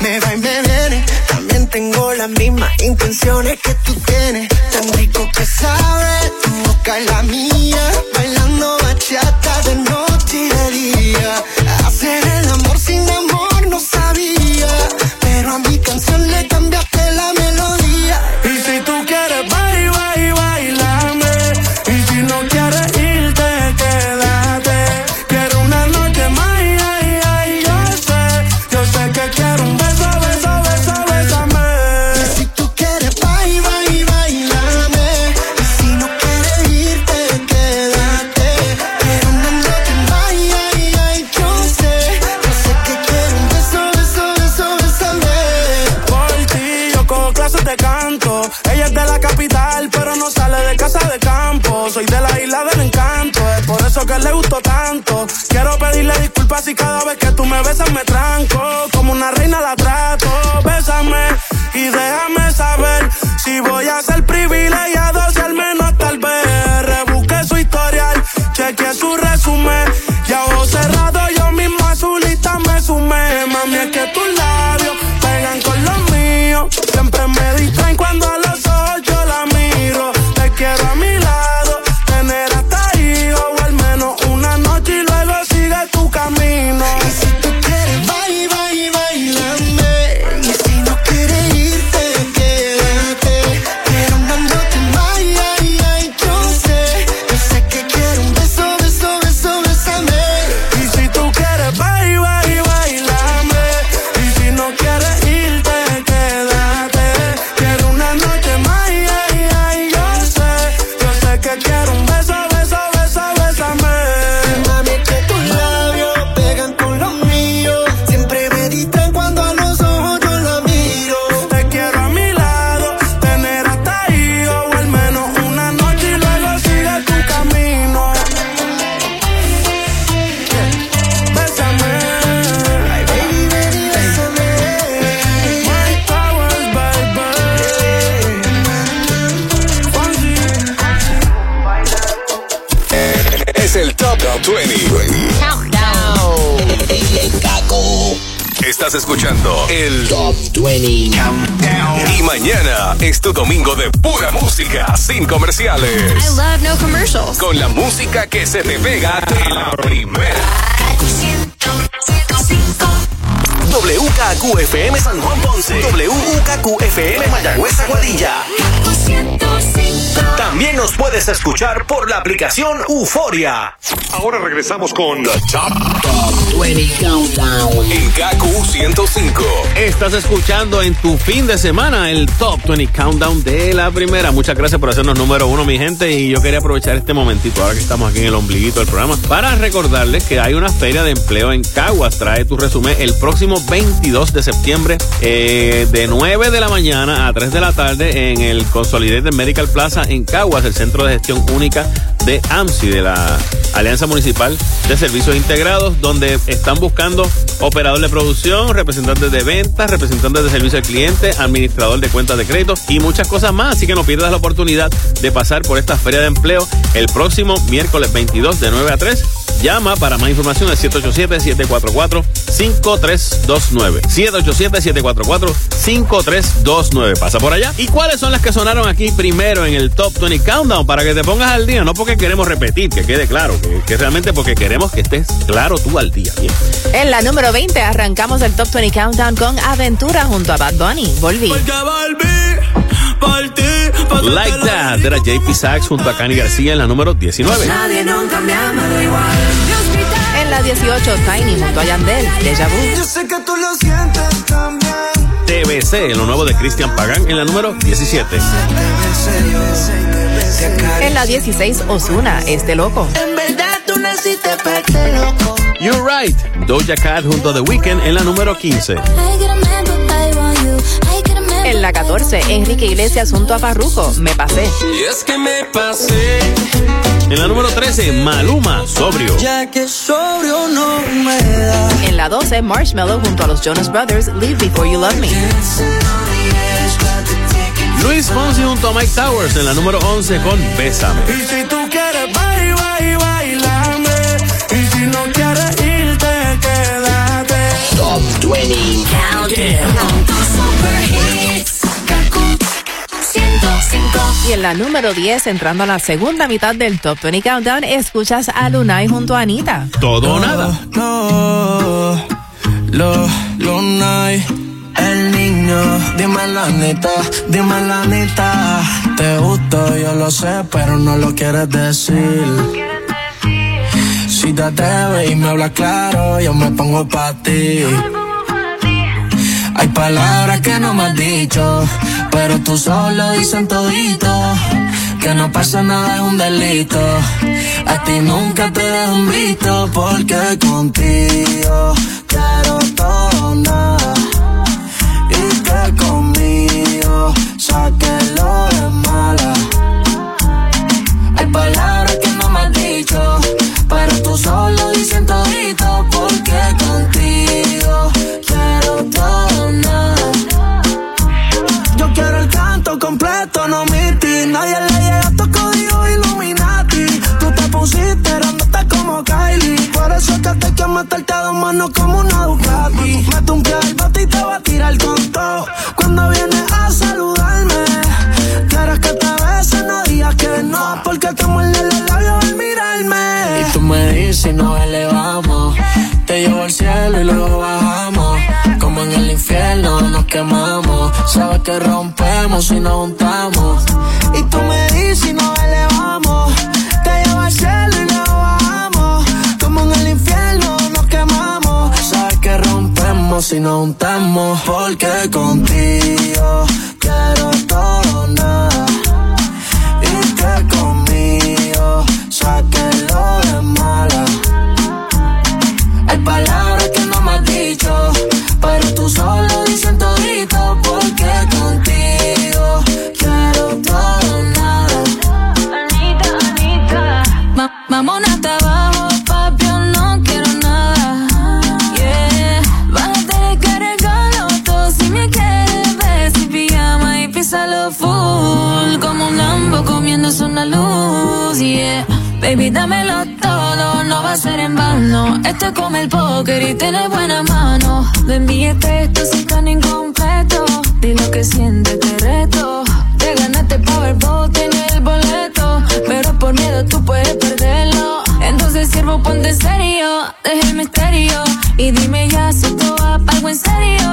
me va y me viene. También tengo las mismas intenciones que tú tienes. Tan rico que sabe tu boca y la mía. Bailando bachata de noche y de día. Tanto. Quiero pedirle disculpas si cada vez que tú me besas me tranco. Como una reina la trato. Bésame y déjame saber si voy a ser sin comerciales. I love no commercials. Con la música que se te pega de la primera. WKQFM San Juan Ponce. WKQFM Mayagüez Aguadilla. También nos puedes escuchar por la aplicación Euforia. Ahora regresamos con The Top, Top 20 Countdown. en KQ 105. Estás escuchando en tu fin de semana el Top 20 Countdown de la primera. Muchas gracias por hacernos número uno, mi gente. Y yo quería aprovechar este momentito, ahora que estamos aquí en el ombliguito del programa, para recordarles que hay una feria de empleo en Caguas. Trae tu resumen el próximo 22 de septiembre, eh, de 9 de la mañana a 3 de la tarde, en el Consolidated Medical Plaza en Caguas, el centro de gestión única de AMSI, de la Alianza Municipal de Servicios Integrados, donde están buscando operador de producción, representantes de ventas, representantes de servicio al cliente, administrador de cuentas de crédito y muchas cosas más. Así que no pierdas la oportunidad de pasar por esta feria de empleo el próximo miércoles 22 de 9 a 3. Llama para más información al 787-744-5329. 787-744-5329. Pasa por allá. ¿Y cuáles son las que sonaron aquí primero en el Top 20 Countdown? Para que te pongas al día, no porque queremos repetir, que quede claro, que, que realmente porque queremos que estés claro tú al día. Bien. En la número 20 arrancamos el Top 20 Countdown con Aventura junto a Bad Bunny. Volví. Like That era JP Sachs junto a Cani García en la número 19. Nadie nunca me ha amado igual. En la 18, Tiny junto a Yandel, Deja Vu. Yo sé que tú lo sientes también. TBC, en lo nuevo de Cristian Pagán en la número 17. En la 16, Osuna, Este Loco. En verdad tú naciste para este loco. You're Right, Doja Cat junto a The Weeknd en la número 15. En la 14, Enrique Iglesias junto a Farruko, Me Pasé. Y es que me pasé. En la número 13, Maluma, Sobrio. Ya que sobrio no me da. En la 12, Marshmello junto a los Jonas Brothers, Live Before You Love Me. Luis Fonsi junto a Mike Towers en la número 11 con Bésame. Y si tú quieres bye, bye, bailame. Y si no quieres irte, quédate. Top 20 Y en la número 10, entrando a la segunda mitad del Top 20 Countdown, escuchas a Lunay junto a Anita. Todo o nada. No, lo, lo night. El niño, dime la neta, dime la neta. Te gusto, yo lo sé, pero no lo quieres decir. Si te atreves y me hablas claro, yo me pongo pa' ti. Hay palabras que no me has dicho, pero tú solo dicen todito. Que no pasa nada es un delito. A ti nunca te dejo visto, porque contigo quiero todo nada. Y que conmigo sáquelo de mala. Hay palabras que no me has dicho, pero tú solo completo, no miti. Nadie le llega a tu código Illuminati. Tú te pusiste, randota como Kylie. Por eso es que te quiero meterte a dos manos como una Ducati. Mete un pie al bote y te va a tirar con todo. Cuando vienes a saludarme, quieres que te bese, no digas que no. Porque te muerde los labios al mirarme. Y tú me dices, no elevamos. Te llevo al cielo y luego bajamos. En el infierno nos quemamos. Sabes que rompemos y nos juntamos. Y tú me dices y nos elevamos. Te llevo al cielo y luego bajamos. Como en el infierno nos quemamos. Sabes que rompemos y nos juntamos. Porque contigo quiero todo en vano. Esto es como el póker y tiene buena mano. No envíes textos si están incompletos. Di lo que sientes, te reto. Te ganaste Powerball, tienes el boleto. Pero por miedo tú puedes perderlo. Entonces, siervo, ponte serio. Deja el misterio. Y dime ya si esto va pa' algo en serio.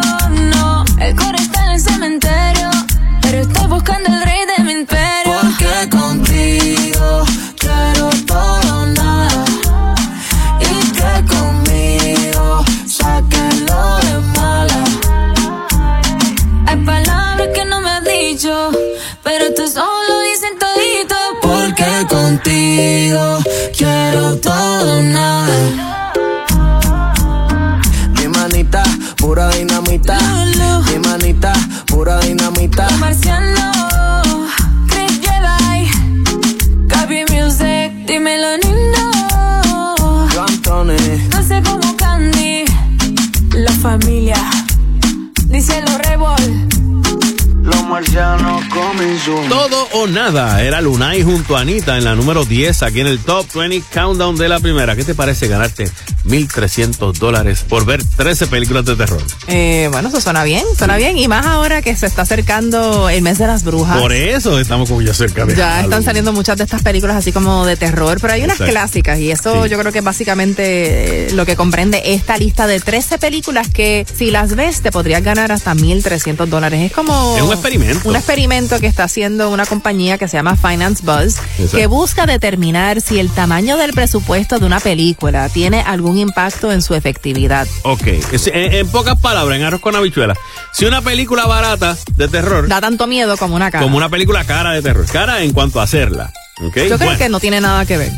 Nada era Lunay junto a Anita en la número 10 aquí en el Top 20 Countdown de la primera. ¿Qué te parece ganarte 1.300 dólares por ver 13 películas de terror? Eh, bueno, eso suena bien, suena bien. Y más ahora que se está acercando el mes de las brujas. Por eso estamos como ya cerca de Ya están saliendo muchas de estas películas así como de terror, pero hay unas Exacto. clásicas y eso yo creo que es básicamente eh, lo que comprende esta lista de 13 películas que si las ves te podrías ganar hasta 1.300 dólares. Es como... Es un experimento. Un experimento que está haciendo una compañía que se llama Finance Buzz, Exacto. que busca determinar si el tamaño del presupuesto de una película tiene algún impacto en su efectividad. Ok, en, en pocas palabras, en arroz con habichuelas, si una película barata de terror, Da tanto miedo como una cara. como una película cara de terror, cara en cuanto a hacerla. ¿ok? Yo creo Bueno, que no tiene nada que ver.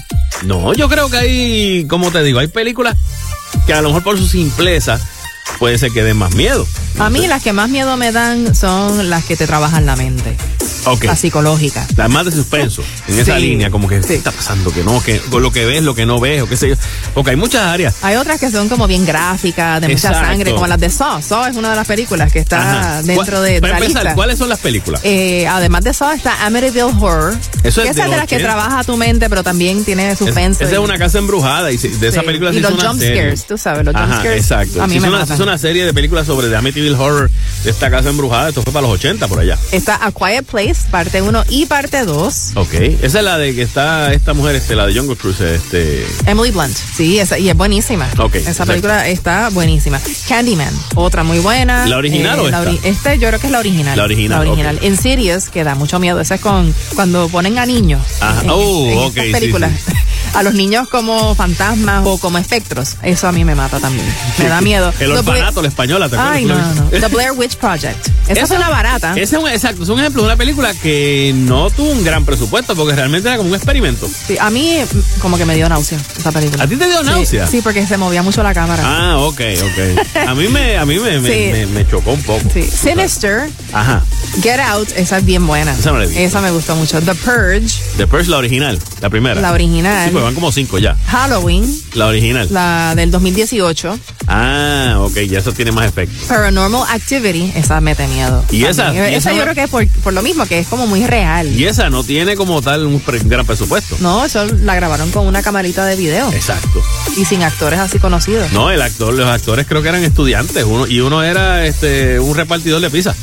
No, yo creo que hay, como te digo, hay películas que a lo mejor por su simpleza puede ser que den más miedo. A mí las que más miedo me dan son las que te trabajan la mente, Ok. la psicológica. Las más de suspenso, en esa línea, como que ¿qué está pasando, que no, que con lo que ves, lo que no ves, o qué sé yo. Porque hay muchas áreas. Hay otras que son como bien gráficas, de mucha sangre, como las de Saw. Saw es una de las películas que está Ajá. dentro ¿Cuál- de, Para la empezar, lista. ¿cuáles son las películas? Eh, además de Saw está Amityville Horror. Eso es que esa de es de las que 80. trabaja tu mente, pero también tiene suspenso. Esa es y- una casa embrujada y de esa película Y se hizo los una jump serie. scares, tú sabes, los jump Ajá, scares exacto. a mí Se me una, matan. Se hizo una serie de películas sobre The Amityville Horror de esta casa embrujada. Esto fue para los 80 por allá. Está A Quiet Place, parte 1 y parte 2. Ok. Esa es la de que está esta mujer, este, la de Jungle Cruise, este. Emily Blunt, sí, esa, y es buenísima. Ok, Esa exacto. película está buenísima. Candyman, otra muy buena. ¿La original o la esta? Este yo creo que es la original. La original, La original. ok. Insidious, que da mucho miedo. Esa es con cuando ponen a niños. Ajá. en- Oh, en ok, sí, películas. sí. A los niños como fantasmas o como espectros. Eso a mí me mata también. Me da miedo. El Orfanato, la española, ¿te acuerdas? Ay, no, no, no. The Blair Witch Project. Esa es una barata. Ese es un, exacto, es un ejemplo de una película que no tuvo un gran presupuesto porque realmente era como un experimento. Sí, a mí mm, como que me dio náusea esa película. ¿A ti te dio náusea? Sí, porque se movía mucho la cámara. Ah, ok, ok. A mí me, a mí me, me, Sí. me- me chocó un poco. Sí. Sinister, Ajá. Get Out, esa es bien buena. Esa no la. Esa me gustó mucho. The Purge, The Purge, la original, la primera. La original. Sí, pues van como cinco ya. Halloween, La original. la del 2018. Ah, ok, ya eso tiene más efecto. Paranormal Activity, esa mete miedo. ¿Y esa? También. ¿Y esa esa yo no- creo que es por, por lo mismo, que es como muy real. Y esa no tiene como tal un gran presupuesto. No, eso la grabaron con una camarita de video. Exacto. Y sin actores así conocidos. No, el actor, los actores creo que eran estudiantes, uno, y uno era este un repartidor de pizza.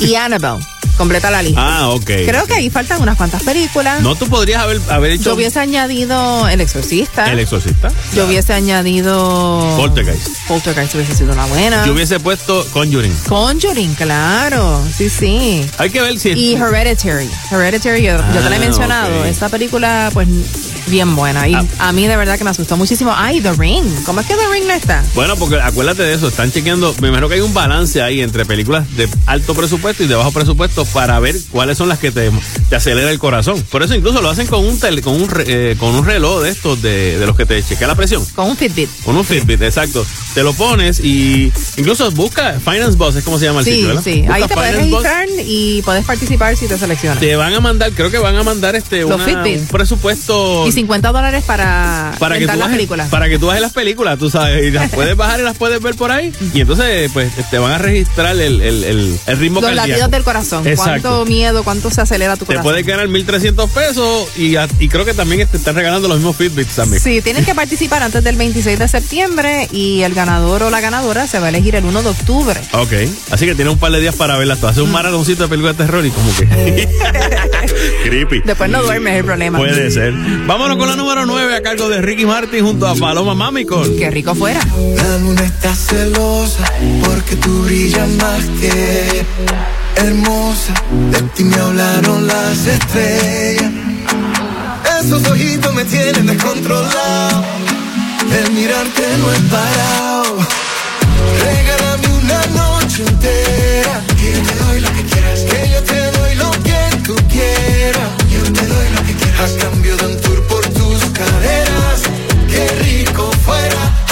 Y Annabelle, completa la lista. Ah, ok. Creo que ahí faltan unas cuantas películas. No, tú podrías haber, haber hecho Yo hubiese añadido El Exorcista. El Exorcista. Yo hubiese añadido. Poltergeist. Poltergeist hubiese sido una buena. Yo hubiese puesto Conjuring. Conjuring, claro. Sí, sí. Hay que ver si. Y Hereditary. Hereditary, yo, yo te la he Ah, mencionado. Esta película, pues, bien buena. Y a mí de verdad que me asustó muchísimo. Ay, The Ring. ¿Cómo es que The Ring no está? Bueno, porque acuérdate de eso, están chequeando, me imagino que hay un balance ahí entre películas de alto presupuesto y de bajo presupuesto para ver cuáles son las que te, te acelera el corazón. Por eso incluso lo hacen con un tele- con un eh, con un reloj de estos de, de los que te chequea la presión. Con un Fitbit. Con un Fitbit, exacto. te lo pones y incluso busca Finance Boss, es como se llama el Sí, sitio, ¿verdad? sí. Busca Ahí te puedes Finance Boss, registrar y puedes participar si te seleccionan. te van a mandar, creo que van a mandar este una- un presupuesto Y 50 dólares para, para que tú las películas. para que tú bajes las películas, tú sabes, y las puedes bajar y las puedes ver por ahí. Y entonces, pues, te van a registrar el, el, el, el ritmo Los cardíaco. latidos del corazón. Exacto. Cuánto miedo, cuánto se acelera tu Te corazón. puedes ganar 1.300 pesos y, creo que también te están regalando los mismos Fitbits también. Sí, tienen que participar antes del 26 de septiembre y el ganador o la ganadora se va a elegir el 1 de octubre. Ok, así que tiene un par de días para verlas todas. Hace un maratoncito de películas de terror y como que... Creepy. Después no duermes es el problema. Puede ser. Vámonos con la número 9 a cargo de Ricky Martin junto a Paloma Mami con... Qué rico fuera. La luna está celosa porque tú brillas más que hermosa. De ti me hablaron las estrellas. Esos ojitos me tienen descontrolado. El mirarte no es parado. Regálame una noche entera. Que yo te doy lo que quieras. Que yo te doy lo que tú quieras. Yo te doy lo que quieras. A cambio de un tour por tus caderas. Qué rico fuera.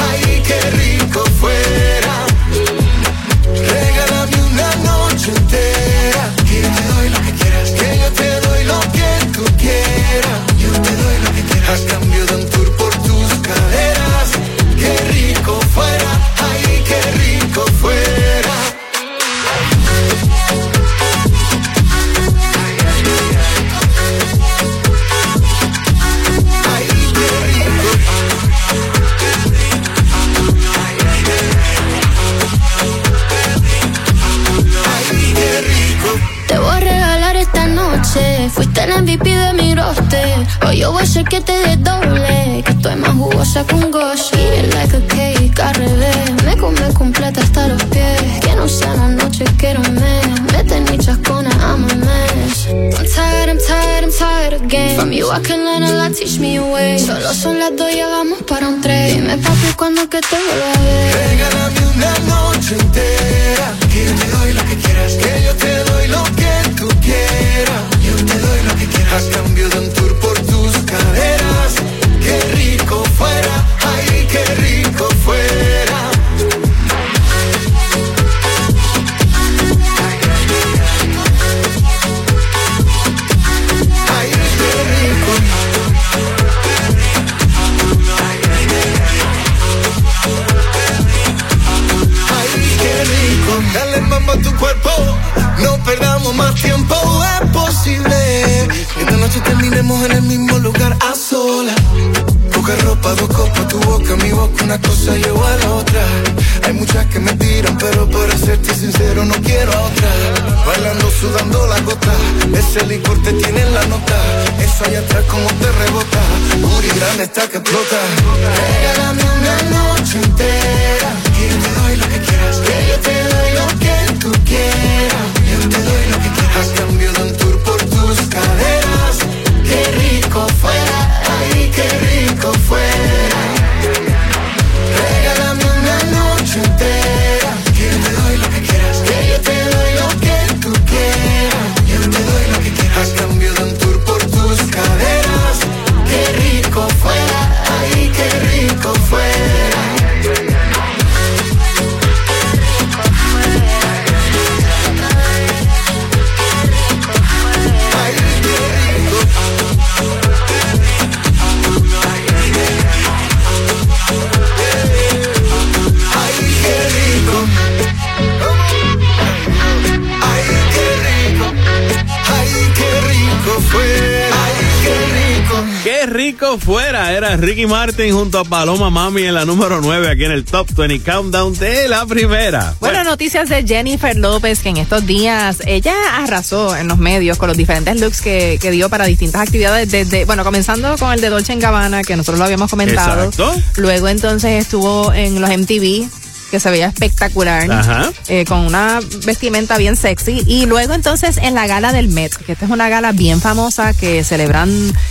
MVP de mi roster. Hoy yo voy a hacer que te dé doble. Que estoy más jugosa que un gosh. Eat like a cake, al revés. Me come completa hasta los pies. Que no sea una noche, quiero un mes. Mete ni chascona, I'm a mess. I'm tired, I'm tired, I'm tired again. From you I can learn a lot, teach me a way. Solo son las dos y ya vamos para un tren. Dime papi cuando que te vuelva a ver. Regálame una noche entera. Que yo te doy lo que quieras. Que yo te doy lo que tú quieras. Yo te doy lo que noche terminemos en el mismo lugar a solas. Poca ropa, dos copas, tu boca, mi boca, una cosa lleva a la otra. Hay muchas que me tiran, pero para serte sincero no quiero a otra. Bailando, sudando la gota, ese licor te tiene en la nota. Eso allá atrás como te rebota, Uri grande está que explota. Regálame una noche entera, Fuera. Era Ricky Martin junto a Paloma Mami en la número 9 aquí en el Top 20 Countdown de la primera. Bueno, noticias de Jennifer López, que en estos días ella arrasó en los medios con los diferentes looks que, que dio para distintas actividades, desde, bueno, comenzando con el de Dolce Gabbana, que nosotros lo habíamos comentado. Exacto. Luego entonces estuvo en los MTV que se veía espectacular, Ajá. eh, con una vestimenta bien sexy. Y luego entonces en la gala del Met, que esta es una gala bien famosa que celebran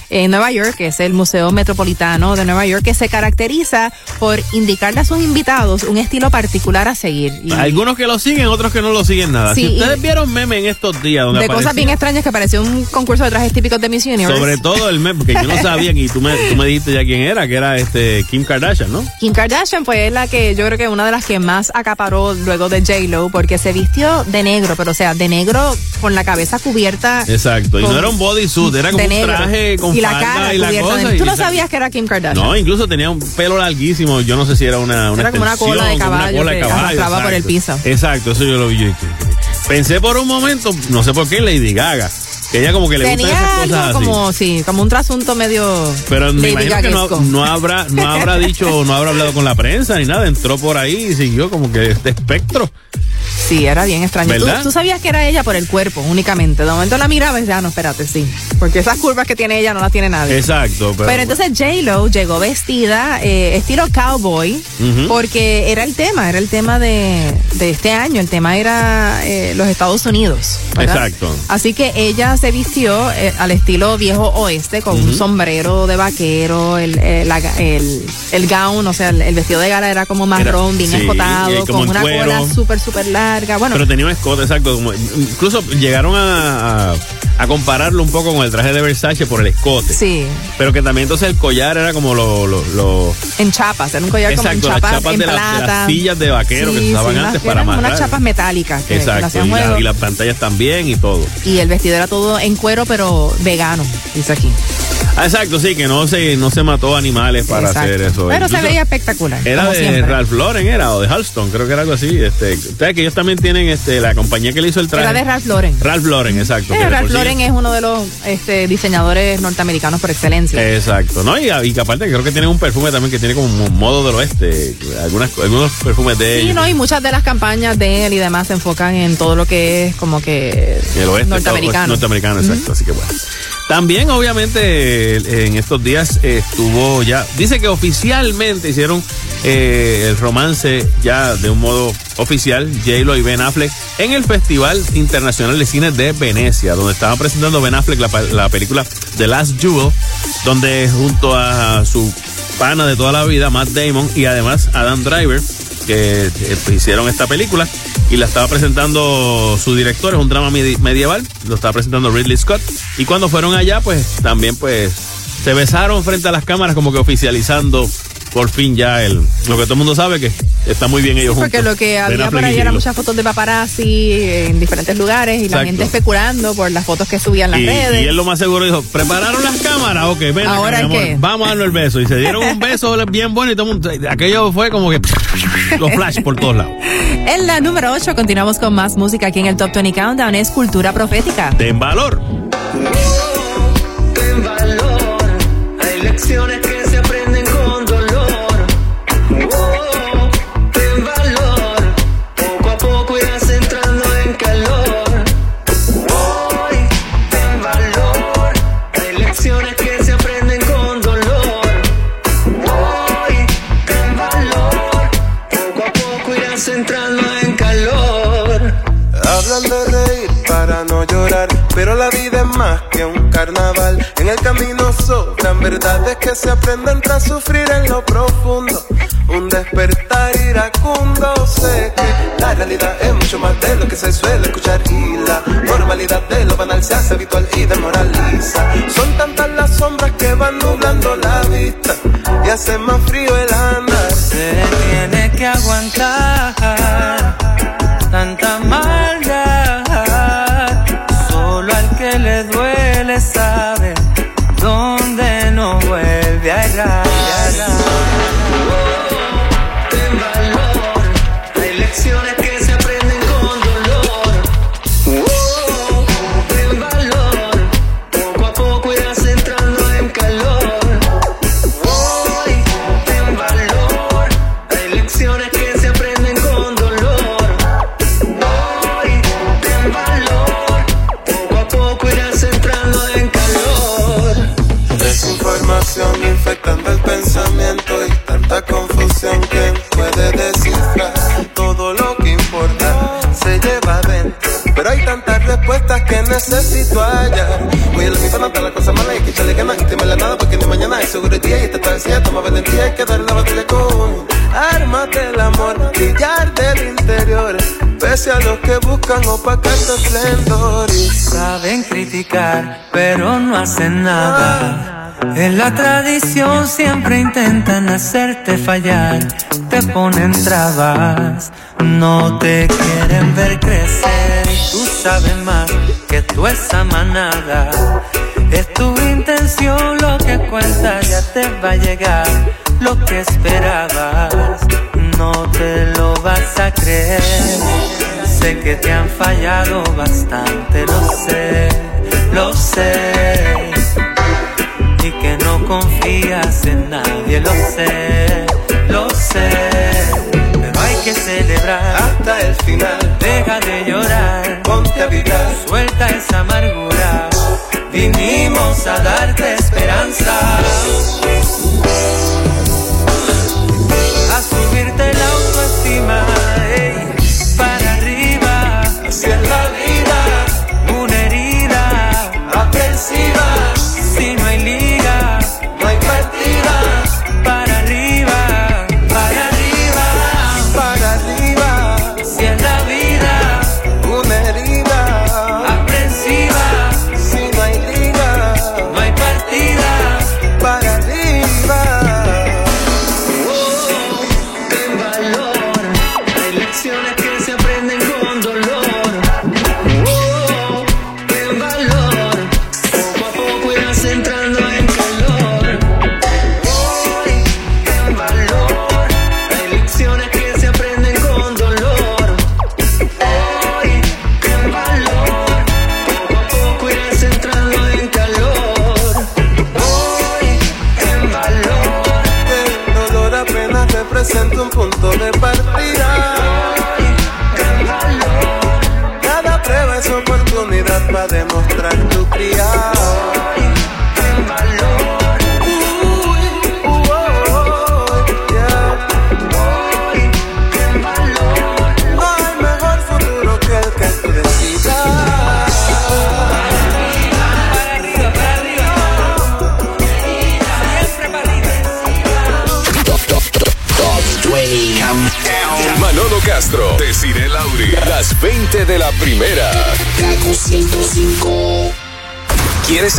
en Nueva York, que es el Museo Metropolitano de Nueva York, que se caracteriza por indicarle a sus invitados un estilo particular a seguir. Y Algunos que lo siguen, otros que no lo siguen nada. Sí, si ustedes vieron meme en estos días donde de cosas bien extrañas que pareció un concurso de trajes típicos de Miss Universe. Sobre todo el meme, porque yo no sabía y tú me, tú me dijiste ya quién era, que era este Kim Kardashian, ¿no? Kim Kardashian pues es la que yo creo que una de las que más acaparó luego de J-Lo porque se vistió de negro, pero o sea, de negro con la cabeza cubierta. Exacto. Y no era un bodysuit, era como un negro. traje con y la falda cara y la cubierta de- cosa. Tú y no sabías que era Kim Kardashian. No, incluso tenía un pelo larguísimo. Yo no sé si era una, una Era como una cola de caballo cola de que caballo, por el piso. Exacto, eso yo lo vi. Pensé por un momento, no sé por qué, Lady Gaga. Que ella como que le gustan Tenía esas algo cosas así. como, sí, como un trasunto medio. Pero me imagino que no, no habrá, no habrá dicho, no habrá hablado con la prensa ni nada. Entró por ahí y siguió como que este espectro. Sí, era bien extraño. Tú, sabías que era ella por el cuerpo únicamente. De momento la mirabas y decías, ah, no, espérate, sí. Porque esas curvas que tiene ella no las tiene nadie. Exacto. Pero, Pero, entonces J-Lo llegó vestida eh, estilo cowboy porque era el tema, era el tema de, de este año, el tema era eh, los Estados Unidos. ¿verdad? Exacto. Así que ella se vistió eh, al estilo viejo oeste con un sombrero de vaquero, el, el, la- el- el gown, o sea, el, vestido de gala era como marrón, Era- bien sí, escotado, con una cuero. cola súper, súper larga. Bueno, Pero tenía un escote, exacto. como- incluso llegaron a, a, a compararlo un poco con el traje de Versace por el escote. sí, Pero que también entonces el collar era como lo... lo, lo- en chapas, era un collar como en exacto, las chapas, chapas en de, la- de plata. las sillas de vaquero que se usaban sí, antes para amarrar. unas chapas metálicas que, Exacto, y, la- juego. y las pantallas también y todo. Y el vestido era todo en cuero, pero vegano, dice aquí. Ah, exacto, sí, que no se, no se mató animales para Exacto. hacer eso. Pero se veía espectacular. Era de siempre. Ralph Lauren, era, o de Halston, creo que era algo así. Este, ustedes que ellos también tienen este, la compañía que le hizo el traje. Era de Ralph Lauren. Ralph Lauren, exacto. Eh, Ralph Lauren es uno de los este, diseñadores norteamericanos por excelencia. Exacto, ¿no? Y, y aparte creo que tienen un perfume también que tiene como un modo del oeste. Algunas, algunos perfumes de Sí, ellos. no, y muchas de las campañas de él y demás se enfocan en todo lo que es como que El oeste. norteamericano. todo- norteamericano, exacto. Así que bueno. También, obviamente, en estos días estuvo ya. Dice que oficialmente hicieron eh, el romance ya de un modo oficial, J-Lo y Ben Affleck, en el Festival Internacional de Cine de Venecia, donde estaban presentando Ben Affleck la, la película The Last Jewel, donde junto a su pana de toda la vida, Matt Damon, y además Adam Driver, que eh, hicieron esta película y la estaba presentando su director, es un drama medi- medieval, lo estaba presentando Ridley Scott. Y cuando fueron allá pues también pues se besaron frente a las cámaras como que oficializando por fin ya el lo que todo el mundo sabe que está muy bien ellos Porque juntos. lo que había por ahí eran muchas fotos de paparazzi en diferentes lugares y la gente especulando por las fotos que subían las y, redes. y él lo más seguro dijo, ¿prepararon las cámaras? Ok, ven acá, ¿Ahora mi amor, qué? vamos a darle el beso. Y se dieron un beso bien bueno y todo el mundo, aquello fue como que los flash por todos lados. En la número 8 continuamos con más música aquí en el Top 20 Countdown. Es cultura profética. Ten valor. Ten valor, hay lecciones el camino sobran verdades que se aprenden tras sufrir en lo profundo. Un despertar iracundo, sé que la realidad es mucho más de lo que se suele escuchar y la normalidad de lo banal se hace habitual y demoraliza. Son tantas las sombras que van nublando la vista y hace más frío el andar. Se tiene que aguantar Pero hay tantas respuestas que necesito hallar. Voy a la misma nota, la cosa mala y que echarle ganas y temerle nada porque ni mañana es seguro día y esta travesía toma valentía. Hay que dar la batalla con armas del amor, brillar del interior. Pese a los que buscan opacar tu esplendor. Saben criticar, pero no hacen nada. En la tradición siempre intentan hacerte fallar. Te ponen trabas, no te quieren ver crecer. Y tú sabes más que tú esa manada. Es tu intención lo que cuenta, ya te va a llegar lo que esperabas. No te lo vas a creer. Sé que te han fallado bastante, lo sé, lo sé. Y que no confías en nadie, lo sé, Pero hay que celebrar hasta el final. Deja de llorar, ponte a vibrar. Suelta esa amargura. Vinimos a darte esperanza.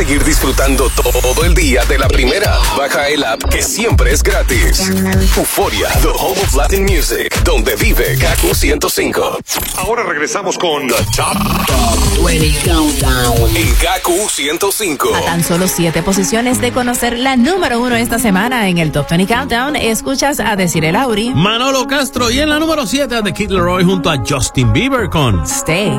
Seguir disfrutando todo el día de la primera? Baja el app que siempre es gratis. Euforia, the home of Latin music, donde vive Kaku 105. Ahora regresamos con The Top, Top 20 Countdown. En Kaku 105. A tan solo siete posiciones de conocer la número uno esta semana en el Top 20 Countdown, escuchas a decir el Auri. Manolo Castro y en la número 7 de Kid Leroy junto a Justin Bieber con Stay.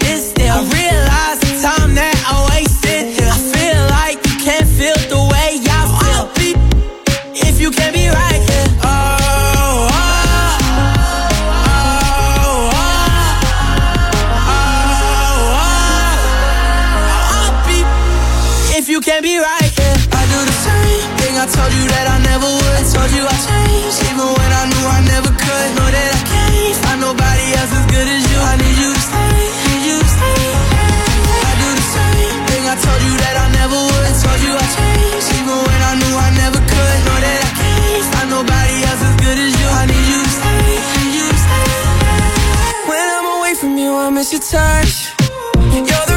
your touch. You're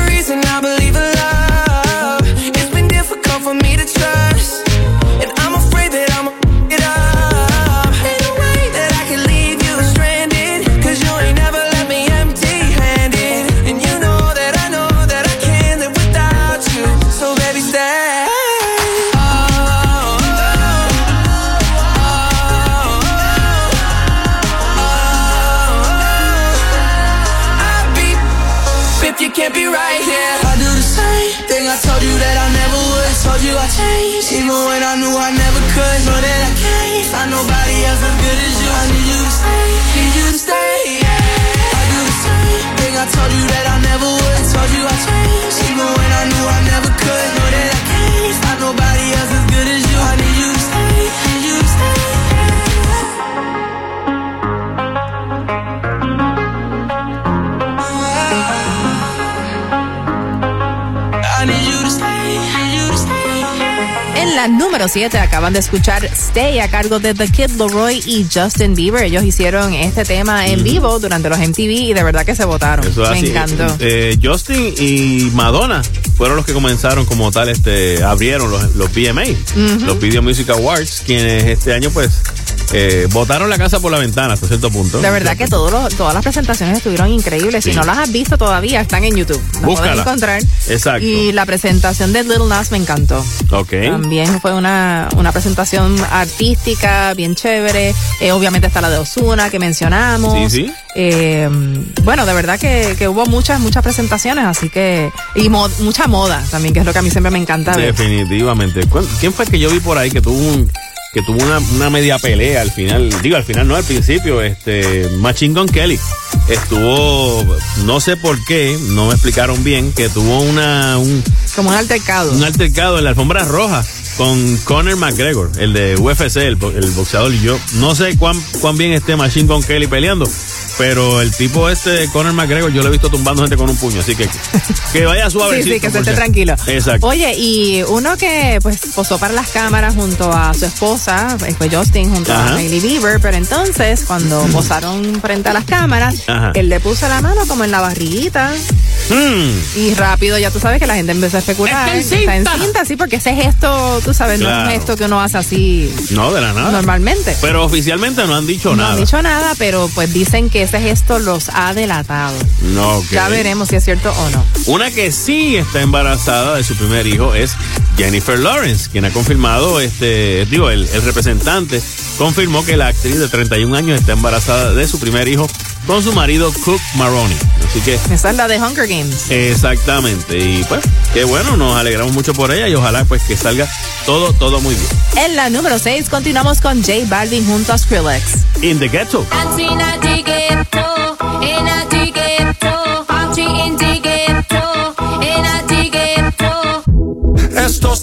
7 acaban de escuchar Stay a cargo de The Kid Leroy y Justin Bieber. Ellos hicieron este tema en vivo durante los MTV y de verdad que se votaron. Eso es Me así. encantó. Eh, Justin y Madonna fueron los que comenzaron como tal, este, abrieron los, los Ujú. los Video Music Awards, quienes este año pues eh, botaron la casa por la ventana hasta cierto punto. De verdad que todos los- todas las presentaciones estuvieron increíbles. Si no las has visto todavía, están en YouTube. Las puedes Búscala. encontrar. Exacto. Y la presentación de Little Nas me encantó. Ok. También fue una, una presentación artística, bien chévere. Eh, obviamente está la de Osuna que mencionamos. Sí, sí. Eh, bueno, de verdad que, que hubo muchas, muchas presentaciones, así que. Y mo- mucha moda también, que es lo que a mí siempre me encanta ver. Definitivamente. ¿Cuán- ¿Quién fue que yo vi por ahí que tuvo un que tuvo una, una media pelea al final? Digo, al final no, al principio, este Machine Gun Kelly estuvo, no sé por qué, no me explicaron bien, que tuvo una un, Como un altercado. un altercado en la alfombra roja con Conor McGregor, el de UFC, el, bo- el boxeador. Y yo no sé cuán, cuán bien esté Machine Gun Kelly peleando, pero el tipo este, Conor McGregor, yo lo he visto tumbando gente con un puño, así que que vaya suave. Sí, sí, que se esté tranquilo. Exacto. Oye, y uno que pues posó para las cámaras junto a su esposa, eh, fue Justin junto Ajá. a Hailey Bieber, pero entonces cuando posaron frente a las cámaras, Ajá. él le puso la mano como en la barriguita Hmm. y rápido ya tú sabes que la gente empezó a especular. Está en cinta. Está en cinta, sí, porque ese gesto, tú sabes, no es gesto que uno hace así No, de la nada. normalmente. Pero oficialmente no han dicho No nada. han dicho nada, pero pues dicen que ese gesto los ha delatado. No, ok. Ya veremos si es cierto o no. Una que sí está embarazada de su primer hijo es Jennifer Lawrence, quien ha confirmado, este, digo, el, el representante confirmó que la actriz de 31 años está embarazada de su primer hijo con su marido Cook Maroney. Así que Esa es la de Hunger Games. exactamente. Y pues, qué bueno, nos alegramos mucho por ella y ojalá pues que salga todo, todo muy bien. En la número 6 continuamos con J Balvin junto a Skrillex. In the ghetto. Estos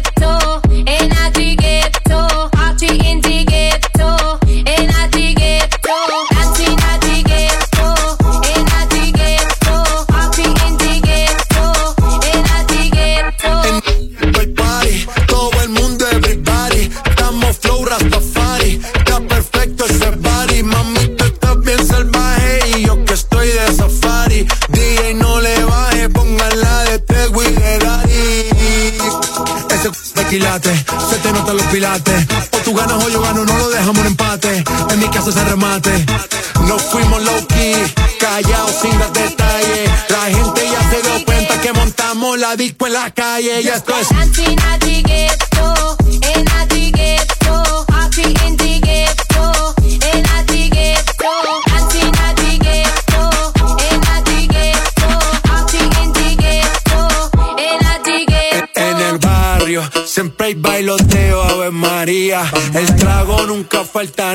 En mi casa se remate, no fuimos low key, callados sin dar detalles, la gente ya se dio cuenta que montamos la disco en la calle, ya esto es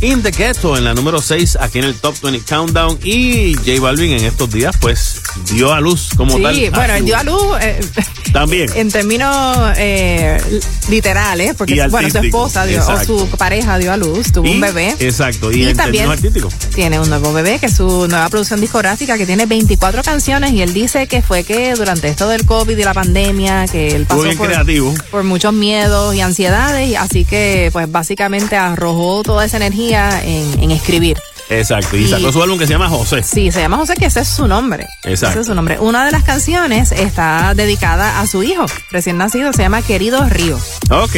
In the Ghetto en la número 6 aquí en el Top 20 Countdown y J Balvin en estos días pues dio a luz como tal. Sí, bueno, él dio a luz eh, También. en términos eh, literales, porque Y bueno, su esposa dio, o su pareja dio a luz, tuvo Y- un bebé. Exacto, y, Y en también- artísticos. Tiene un nuevo bebé que es su nueva producción discográfica que tiene 24 canciones y él dice que fue que durante esto del COVID y la pandemia que él pasó por, creativo. por muchos miedos y ansiedades y así que pues básicamente arrojó toda esa energía en, en escribir. Exacto, y, Y- sacó su álbum que se llama José. Sí, se llama José, que ese es su nombre. Exacto. Ese es su nombre. Una de las canciones está dedicada a su hijo, recién nacido, se llama Querido Río. Ok,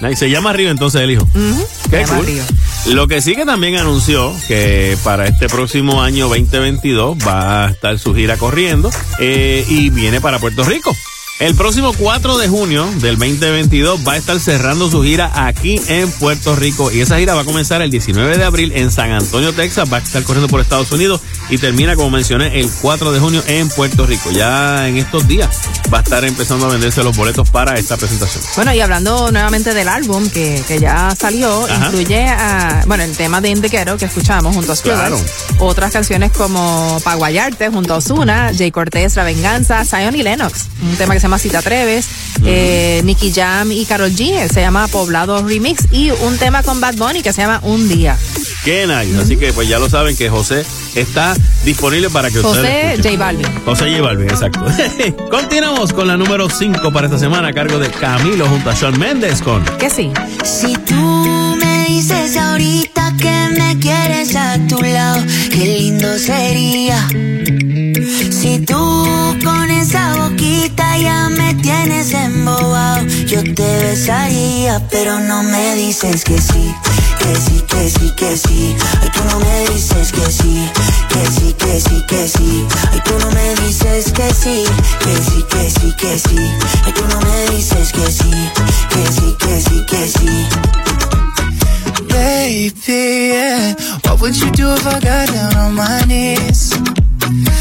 Nice. se llama Río entonces el hijo. Ujú, se Qué llama cool. Río. Lo que sí que también anunció que para este próximo año 2022 va a estar su gira corriendo eh, y viene para Puerto Rico. El próximo 4 de junio del 2022 va a estar cerrando su gira aquí en Puerto Rico y esa gira va a comenzar el 19 de abril en San Antonio, Texas, va a estar corriendo por Estados Unidos y termina, como mencioné, el 4 de junio en Puerto Rico. Ya en estos días va a estar empezando a venderse los boletos para esta presentación. Bueno, y hablando nuevamente del álbum que, que ya salió, Ajá. incluye a, bueno, el tema de Indiquero que escuchamos junto a Skrillex. Claro. Otras canciones como Paguayarte junto a Osuna, Jay Cortés, La Venganza, Zion y Lennox. Un tema que se llama Si te atreves. eh, Nicky Jam y Carol G. Se llama Poblado Remix. Y un tema con Bad Bunny que se llama Un Día. Qué nice. Así que pues ya lo saben que José está disponible para que ustedes José. J Balvin. José J Balvin, exacto. Continuamos con la número 5 para esta semana a cargo de Camilo junto a Sean Méndez con Que sí. Si tú me dices ahorita que me quieres a tu lado, qué lindo sería. Si tú con esa boquita ya me tienes embobado, yo te besaría, pero no me dices que sí. Que sí, que sí, que sí. Ay, tú no me dices que sí. Que sí, que sí, que sí. Ay, tú no me dices que sí. Que sí, que sí, que sí. Ay, tú no me dices que sí. Que sí, que sí, que sí. Baby. What would you do if I got down on my knees?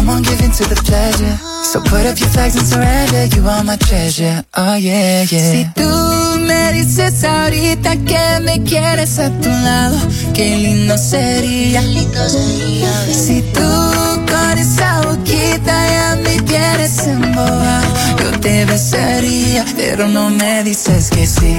Come on, give in to the pleasure. So put up your flags and surrender. You are my treasure. Oh, yeah, yeah. Si tú me dices ahorita que me quieres a tu lado, qué lindo sería. Si tú con esa boquita ya me tienes embobado, yo te besaría, pero no me dices que sí.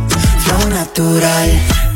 flow natural.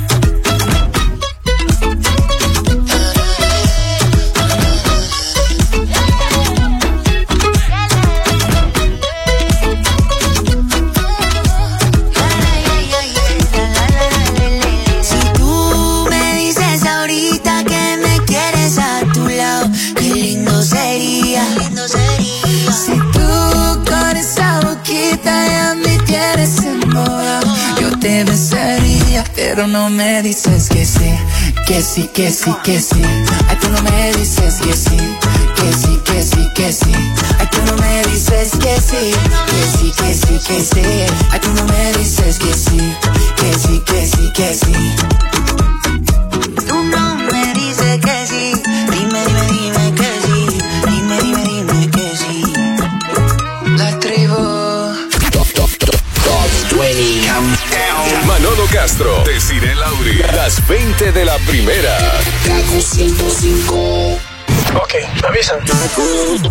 Pero no me dices que sí, que sí, que sí, que sí. Ay, tú no me dices que sí, que sí, que sí, que sí. Ay, tú no me dices que sí, que sí, que sí, que sí. Ay, tú no me dices que sí, que sí, que sí, que sí. Tú no me dices que sí, dime, dime, dime que sí, dime, dime, dime que sí. La tribu. Top, top, top, top 20 Countdown. Manolo Castro, Desiree Lauri, las 20 de la primera. Kaku 105. Ok, avisan.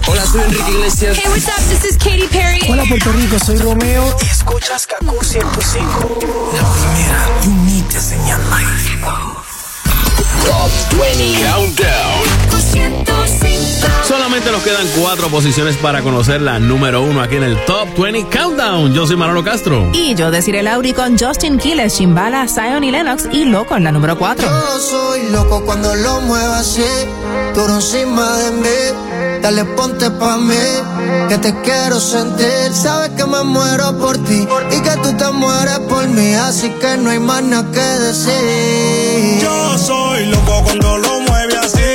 Hola, soy Enrique Iglesias. Hey, what's up? This is Katy Perry. Hola, Puerto Rico, soy Romeo. Y escuchas Kaku 105. La primera, you need to señal life. Top 20 Countdown. Solamente nos quedan cuatro posiciones para conocer la número uno aquí en el Top 20 Countdown. Yo soy Manolo Castro. Y yo deciré Lauri con Justin Quiles, Chimbala, Zion y Lennox y Loco en la número 4. Yo soy loco cuando lo muevas así, duro encima de mí. Dale, ponte pa' mí, que te quiero sentir. Sabes que me muero por ti y que tú te mueres por mí, así que no hay más nada que decir. Yo soy loco cuando lo mueve así,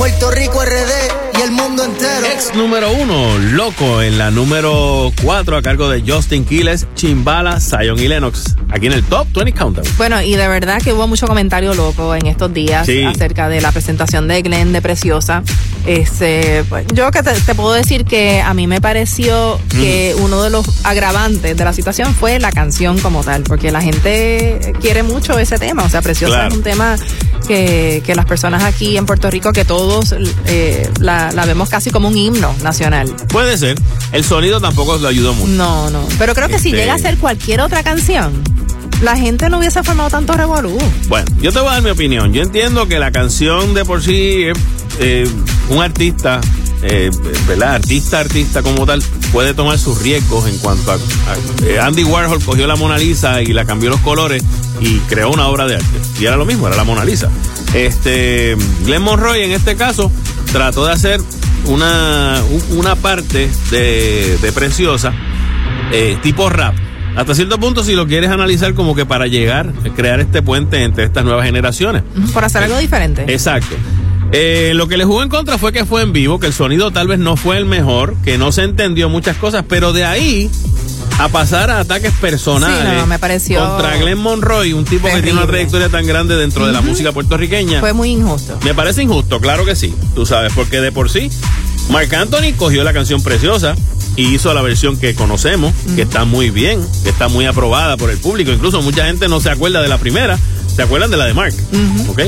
Puerto Rico RD y el mundo entero. Ex número uno, loco, en la número cuatro a cargo de Justin Quiles, Chimbala, Zion y Lennox. Aquí en el Top 20 Countdown. Bueno, y de verdad que hubo mucho comentario loco en estos días Sí. acerca de la presentación de Glenn de Preciosa. Este, pues, yo que te, te puedo decir que a mí me pareció que uno de los agravantes de la situación fue la canción como tal, porque la gente quiere mucho ese tema. O sea, Preciosa Claro. es un tema que, que las personas aquí en Puerto Rico, que todos eh, la, la vemos casi como un himno nacional. Puede ser. El sonido tampoco lo ayudó mucho. No, no. Pero creo que si Este- llega a ser cualquier otra canción, la gente no hubiese formado tanto revolú. Bueno, yo te voy a dar mi opinión. Yo entiendo que la canción de por sí, eh, un artista, eh, ¿verdad? Artista, artista como tal, puede tomar sus riesgos en cuanto a... a- eh, Andy Warhol cogió la Mona Lisa y la cambió los colores y creó una obra de arte. Y era lo mismo, era la Mona Lisa. Este, Glenn Monroy en este caso trató de hacer una, un- una parte de, de Preciosa eh, tipo rap. Hasta cierto punto, si lo quieres analizar como que para llegar, crear este puente entre estas nuevas generaciones. Por hacer algo diferente. Exacto. Eh, lo que le jugó en contra fue que fue en vivo, que el sonido tal vez no fue el mejor, que no se entendió muchas cosas, pero de ahí a pasar a ataques personales Sí, no, me pareció contra Glenn Monroy, un tipo que tiene una trayectoria tan grande dentro de la música puertorriqueña. Fue muy injusto. Me parece injusto, claro que sí. Tú sabes, porque de por sí, Marc Anthony cogió la canción preciosa y hizo la versión que conocemos, que está muy bien, que está muy aprobada por el público. Incluso mucha gente no se acuerda de la primera, se acuerdan de la de Mark. ¿Ok?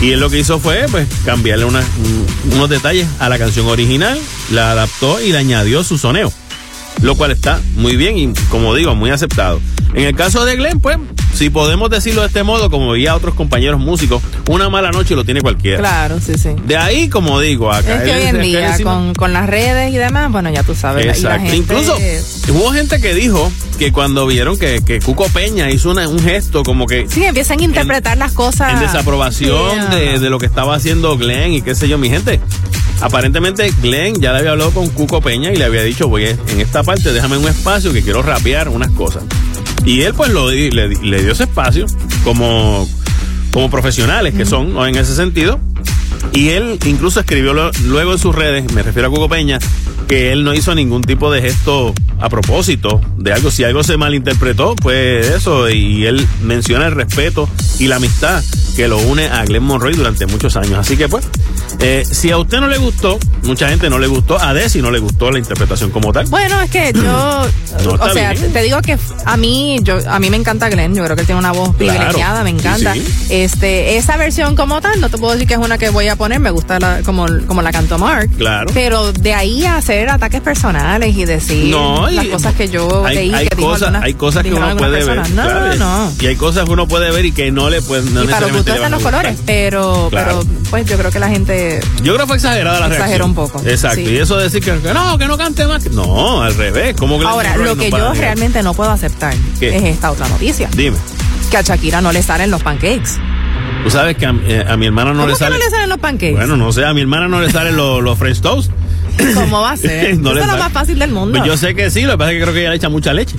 Y él lo que hizo fue, pues, cambiarle una- unos detalles a la canción original, la adaptó y le añadió su soneo. Lo cual está muy bien y, como digo, muy aceptado. En el caso de Glenn, pues, si podemos decirlo de este modo, como veía otros compañeros músicos, una mala noche lo tiene cualquiera. Claro, sí, sí. De ahí, como digo, a Es que hoy en día, con, con las redes y demás, bueno, ya tú sabes. la Exacto. gente- Incluso hubo gente que dijo que cuando vieron que, que Cuco Peña hizo una- un gesto como que Sí, empiezan a interpretar las cosas. en desaprobación de, de lo que estaba haciendo Glenn y qué sé yo, mi gente. Aparentemente Glenn ya le había hablado con Cuco Peña y le había dicho, voy en esta parte déjame un espacio que quiero rapear unas cosas. Y él pues lo le, le dio ese espacio como, como profesionales que son, en ese sentido. Y él incluso escribió luego en sus redes, me refiero a Cuco Peña, que él no hizo ningún tipo de gesto a propósito de algo. Si algo se malinterpretó, pues eso. Y él menciona el respeto y la amistad que lo une a Glenn Monroy durante muchos años. Así que pues, eh, si a usted no le gustó, mucha gente no le gustó, a Desi no le gustó la interpretación como tal. Bueno, es que yo, No, o sea, bien. te digo que a mí, yo, a mí me encanta Glenn, yo creo que él tiene una voz Claro. privilegiada, me Sí, encanta. sí. Este, esa versión como tal, no te puedo decir que es una que voy a poner, me gusta la, como, como la cantó Mark. Claro. Pero de ahí a hacer ataques personales y decir No, y- las cosas que yo hay, leí hay que cosas, algunas- hay cosas que uno puede ver. No, claro, no, no. Y hay cosas que uno puede ver y que no le puede. No y para los están los colores, pero, Claro. pero pues yo creo que la gente Yo creo que fue exagerada la Exageró reacción. un poco, Exacto. sí. Y eso de decir que, que no, que no cante más. que- No, al revés. ¿Cómo Glenn Ahora, lo que yo realmente no puedo aceptar ¿Qué? es esta otra noticia. Dime. Que a Shakira no le salen los pancakes. Tú sabes que a, eh, a mi hermana no ¿Cómo le que sale. no le salen los pancakes? Bueno, no sé, a mi hermana no le salen los, los French toast. ¿Cómo va a ser? No Eso es lo más fácil del mundo. Pues yo sé que sí, lo que pasa es que creo que ella le echa mucha leche.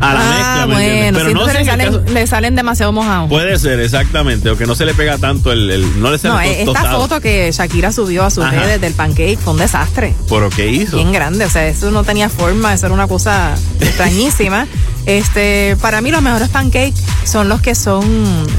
A la ah, mezcla, ¿me bueno? Pero sí, no sé le, salen, caso- le salen demasiado mojados. Puede ser, exactamente. O que no se le pega tanto el. el- no le sale No, to- esta tostado. foto que Shakira subió a sus Ajá. redes del pancake fue un desastre. ¿Pero qué hizo? Bien grande, o sea, eso no tenía forma, eso era una cosa extrañísima. Este, para mí los mejores pancakes son los que son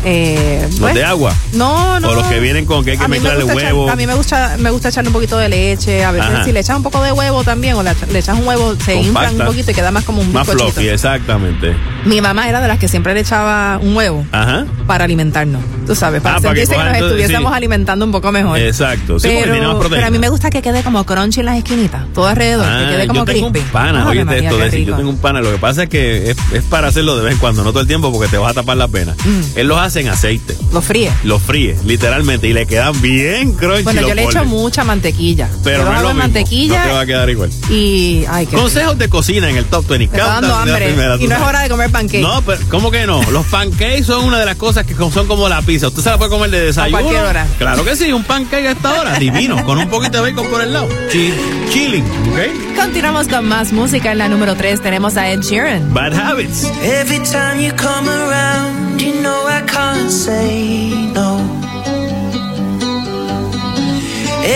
eh, ¿Los pues, de agua? No, no. O los que vienen con que hay que me mezclarle echar- huevo. a mí me gusta, me gusta echarle un poquito de leche. A veces Ajá. si le echas un poco de huevo también, o le, le echas un huevo, se inflan Compacta. un poquito y queda más como un Más fluffy, exactamente. Mi mamá era de las que siempre le echaba un huevo Ajá. para alimentarnos. Tú sabes, para Ah, para que sentirse que, nos estuviésemos sí. alimentando un poco mejor. Exacto. Sí, porque pero, proteína. pero a mí me gusta que quede como crunchy en las esquinitas, todo alrededor, Ah, que quede como yo tengo crispy. un pana, oye María, esto, Desi, yo tengo un pana, lo que pasa es que es, es para hacerlo de vez en cuando, no todo el tiempo porque te vas a tapar las venas. Mm. Él los hace en aceite, Lo fríe. los fríe, literalmente, y le quedan bien crunchy Bueno, los yo le echo mucha mantequilla. Pero no es lo mismo, mantequilla no te va a quedar igual. y ay, Consejos de cocina en el Top 20. Me está dando la hambre y no es hora de comer pancake. No, pero ¿cómo que no? Los pancakes son una de las cosas que son como la pizza. Usted se la puede comer de desayuno. cualquier hora. Claro que sí, un pancake a esta hora, divino, con un poquito de bacon por el lado. Chi- chilling, ¿ok? Continuamos con más música en la número 3. Tenemos a Ed Sheeran. Bad habits. Every time you come around, you know I can't say no.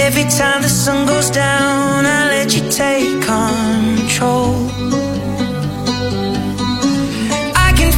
Every time the sun goes down, I let you take control.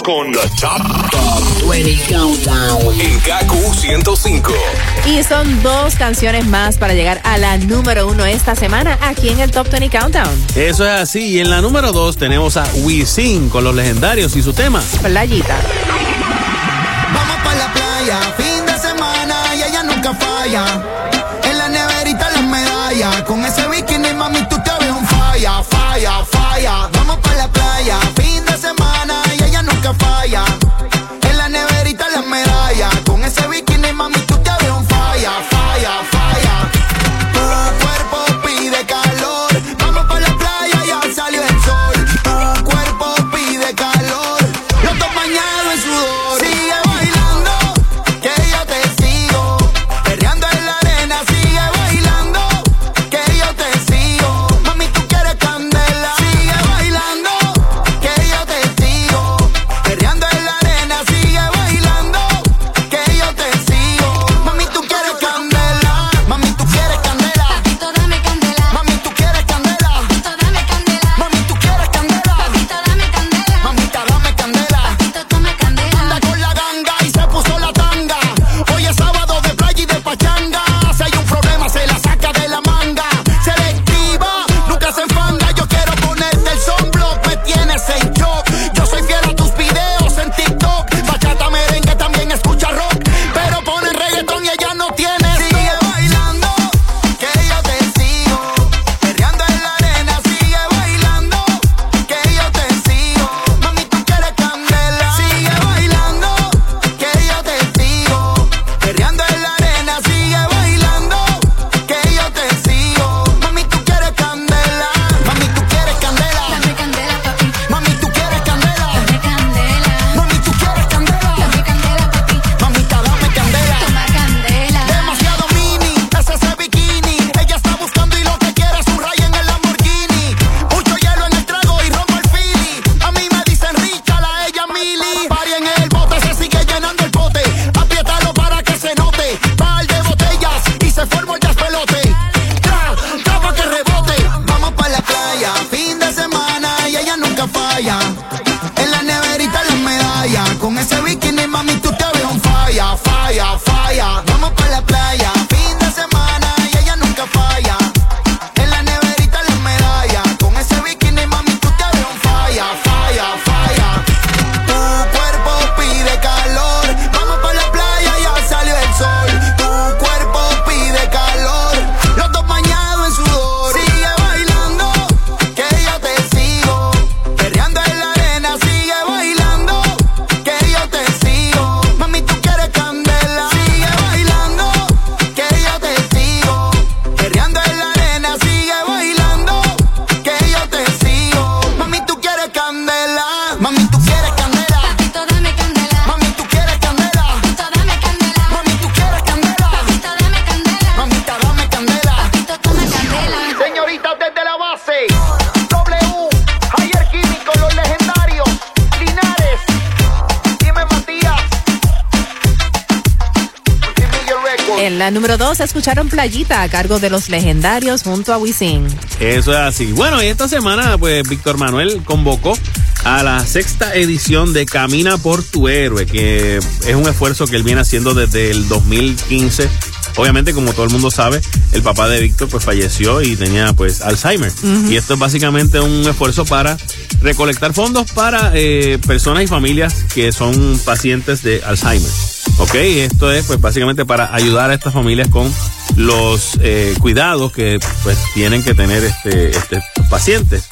Con la top, top, 20 Countdown en KQ 105. Y son dos canciones más para llegar a la número uno esta semana aquí en el Top 20 Countdown. Eso es así. Y en la número dos tenemos a Wisin con los legendarios y su tema. Playita. Vamos para la playa, fin de semana y ella nunca falla. escucharon Playita a cargo de los legendarios junto a Wisin. Eso es así. Bueno, y esta semana, pues Víctor Manuel convocó a la sexta edición de Camina por tu héroe, que es un esfuerzo que él viene haciendo desde el 2015. Obviamente, como todo el mundo sabe, el papá de Víctor pues falleció y tenía pues Alzheimer. Y esto es básicamente un esfuerzo para recolectar fondos para eh, personas y familias que son pacientes de Alzheimer. ¿ok? Esto es pues básicamente para ayudar a estas familias con los eh, cuidados que pues tienen que tener este, este pacientes.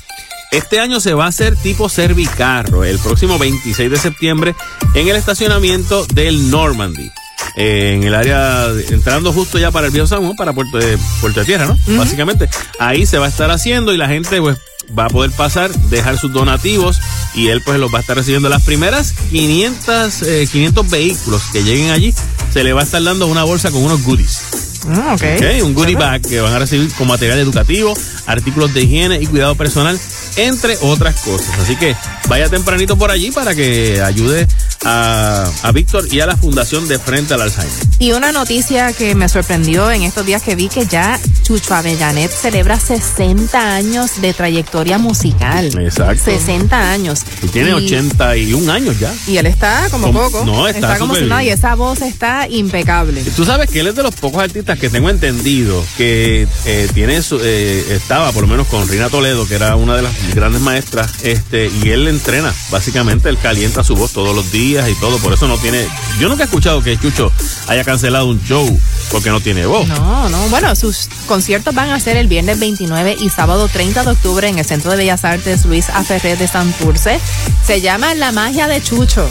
Este año se va a hacer tipo Servicarro el próximo 26 de septiembre en el estacionamiento del Normandy. eh, en el área, entrando justo ya para el Viejo San Juan, para Puerto de, Puerto de Tierra, ¿no? Básicamente, ahí se va a estar haciendo y la gente pues va a poder pasar, dejar sus donativos y él pues los va a estar recibiendo. Las primeras 500, eh, 500 vehículos que lleguen allí, se le va a estar dando una bolsa con unos goodies. Mm, ok. Ok, un goodie bag que van a recibir con material educativo, artículos de higiene y cuidado personal, entre otras cosas. Así que vaya tempranito por allí para que ayude a, a Víctor y a la Fundación de Frente al Alzheimer. Y una noticia que me sorprendió en estos días que vi que ya Chucho Avellanet celebra 60 años de trayectoria musical. Exacto. 60 años. Y tiene 81 años ya. Y él está como Como- poco. no, está como súper si nada. Y esa voz está impecable. Tú sabes que él es de los pocos artistas que tengo entendido que eh, tiene su- eh, estaba por lo menos con Rina Toledo, que era una de las grandes maestras, este, y él le entrena, básicamente él calienta su voz todos los días y todo, por eso no tiene, yo nunca he escuchado que Chucho haya cancelado un show porque no tiene voz. No, no. Bueno, sus conciertos van a ser el viernes 29 y sábado 30 de octubre en el Centro de Bellas Artes Luis Aferré de Santurce. Se llama La Magia de Chucho.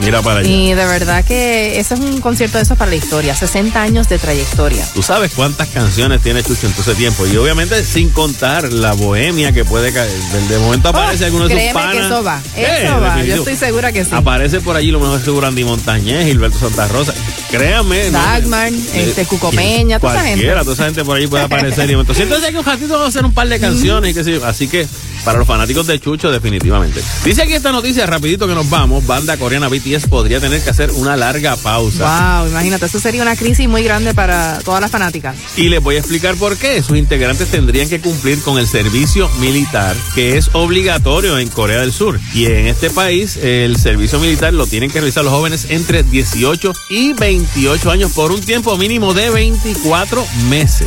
Mira para allá. Y de verdad que ese es un concierto de esos para la historia. 60 años de trayectoria. Tú sabes cuántas canciones tiene Chucho en todo ese tiempo. Y obviamente sin contar la bohemia que puede caer. De, momento aparece alguno de sus Oh, panas. que eso va. Eh, Eso va. Yo estoy segura que sí. Aparece por allí lo mejor seguro Andy Montañez, Gilberto Santa Rosa. Créame. Dagmar, este, Cuco Peña, toda esa gente. Toda esa gente por ahí puede aparecer. y entonces, entonces que un ratito vamos a hacer un par de canciones y qué sé yo. Así que para los fanáticos de Chucho, definitivamente. Dice aquí esta noticia, rapidito que nos vamos. Banda coreana BTS podría tener que hacer una larga pausa. Wow, imagínate, eso sería una crisis muy grande para todas las fanáticas. Y les voy a explicar por qué. Sus integrantes tendrían que cumplir con el servicio militar, que es obligatorio en Corea del Sur. Y en este país, el servicio militar lo tienen que realizar los jóvenes entre 18 y 28 años por un tiempo mínimo de 24 meses.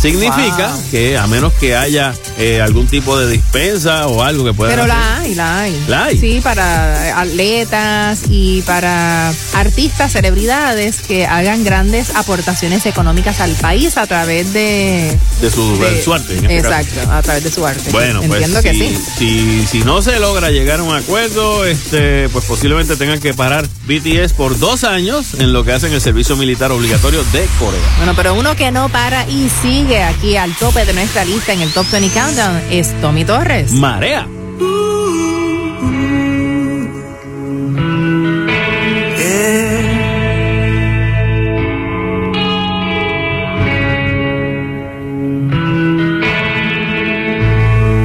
Significa Wow. que a menos que haya eh, algún tipo de dispensa o algo que pueda Pero la hay, la hay. ¿La hay? Sí, para atletas y para artistas, celebridades que hagan grandes aportaciones económicas al país a través de... de su, de- su arte. en este caso. Exacto, a través de su arte. Bueno, pues Entiendo si, que sí. si, si no se logra llegar a un acuerdo, este, pues posiblemente tengan que parar BTS por dos años en lo que hacen el servicio militar obligatorio de Corea. Bueno, pero uno que no para y sigue aquí al tope de nuestra lista en el Top 20 Countdown es Tommy Torres. Marea.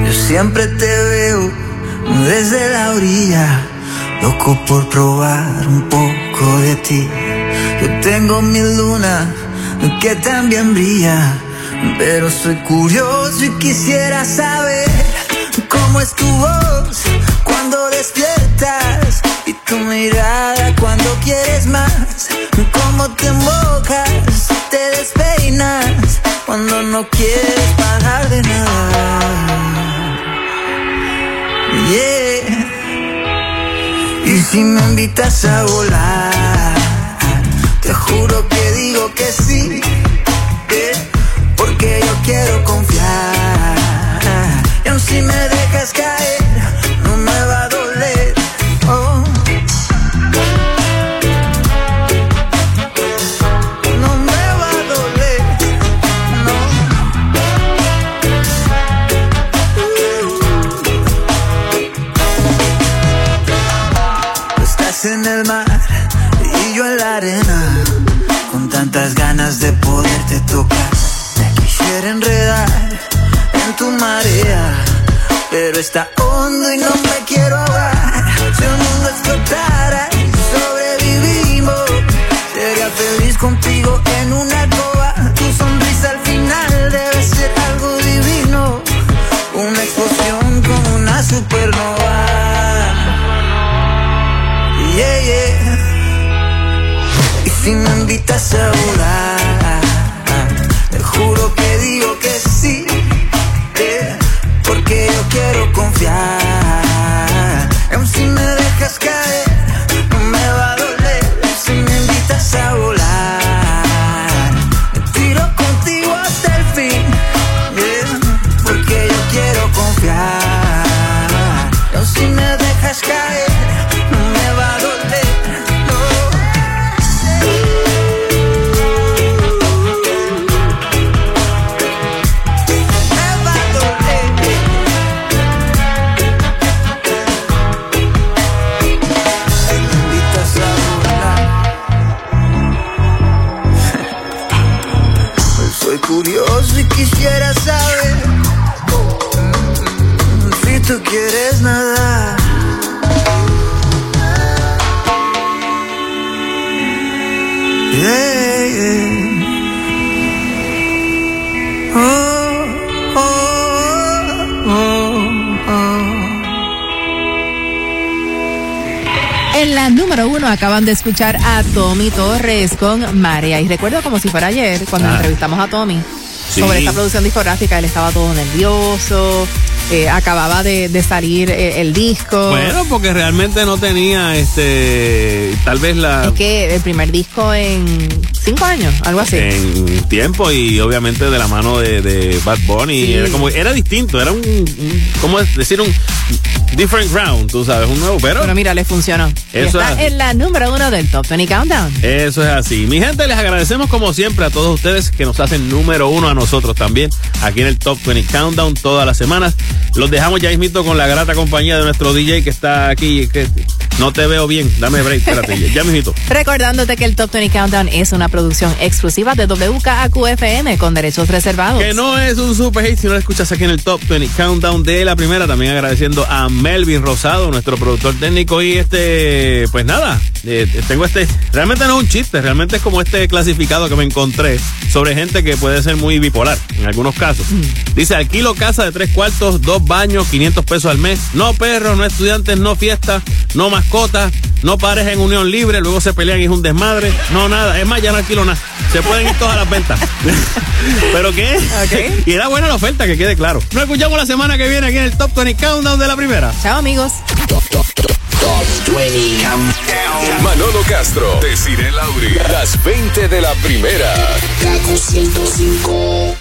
Yo siempre te veo desde la orilla, loco por probar un poco de ti. Yo tengo mi luna que también brilla, pero soy curioso y quisiera saber cómo es tu voz cuando despiertas y tu mirada cuando quieres más, cómo te mojas, te despeinas cuando no quieres parar de nada. Yeah. Y si me invitas a volar, te juro que digo que sí, yeah, porque yo quiero confiar. Y aun si me dejas caer, no me va a doler. Oh. No me va a doler, Tú Estás en el mar y yo en la arena, con tantas ganas de poderte tocar. Me quisiera enredar está acaban de escuchar a Tommy Torres con María. Y recuerdo como si fuera ayer cuando Ah. entrevistamos a Tommy Sí. sobre esta producción discográfica. Él estaba todo nervioso, eh, acababa de, de salir eh, el disco. Bueno, porque realmente no tenía este tal vez la Es que el primer disco en cinco años, algo así. en tiempo y obviamente de la mano de, de Bad Bunny Sí. era como era distinto, era un, un- ¿cómo decir un different ground, tú sabes, un nuevo, pero Pero mira, le funcionó. Eso está es. en la número uno del Top 20 Countdown. Eso es así. Mi gente, les agradecemos como siempre a todos ustedes que nos hacen número uno a nosotros también aquí en el Top 20 Countdown todas las semanas. Los dejamos ya mismito con la grata compañía de nuestro DJ que está aquí. Que no te veo bien. Dame break, espérate. ya mismito. Recordándote que el Top 20 Countdown es una producción exclusiva de WKAQ-FM con derechos reservados. Que no es un super hit si no lo escuchas aquí en el Top 20 Countdown de la primera. También agradeciendo a Melvin Rosado, nuestro productor técnico. Y este, pues nada, eh, tengo este. Realmente no es un chiste, realmente es como este clasificado que me encontré sobre gente que puede ser muy bipolar en algunos casos. Dice: alquilo casa de tres cuartos, dos baños, 500 pesos al mes. No perros, no estudiantes, no fiestas, no mascotas, no pareja en unión libre. Luego se pelean y es un desmadre. No nada. Es más, ya no alquilo nada. Se pueden ir todas las ventas. ¿Pero qué? y era buena la oferta, que quede claro. Nos escuchamos la semana que viene aquí en el Top 20 Countdown de la primera. Chao, amigos. Manolo Castro, Desiree Lauri, las 20 de la primera. Kaku 105.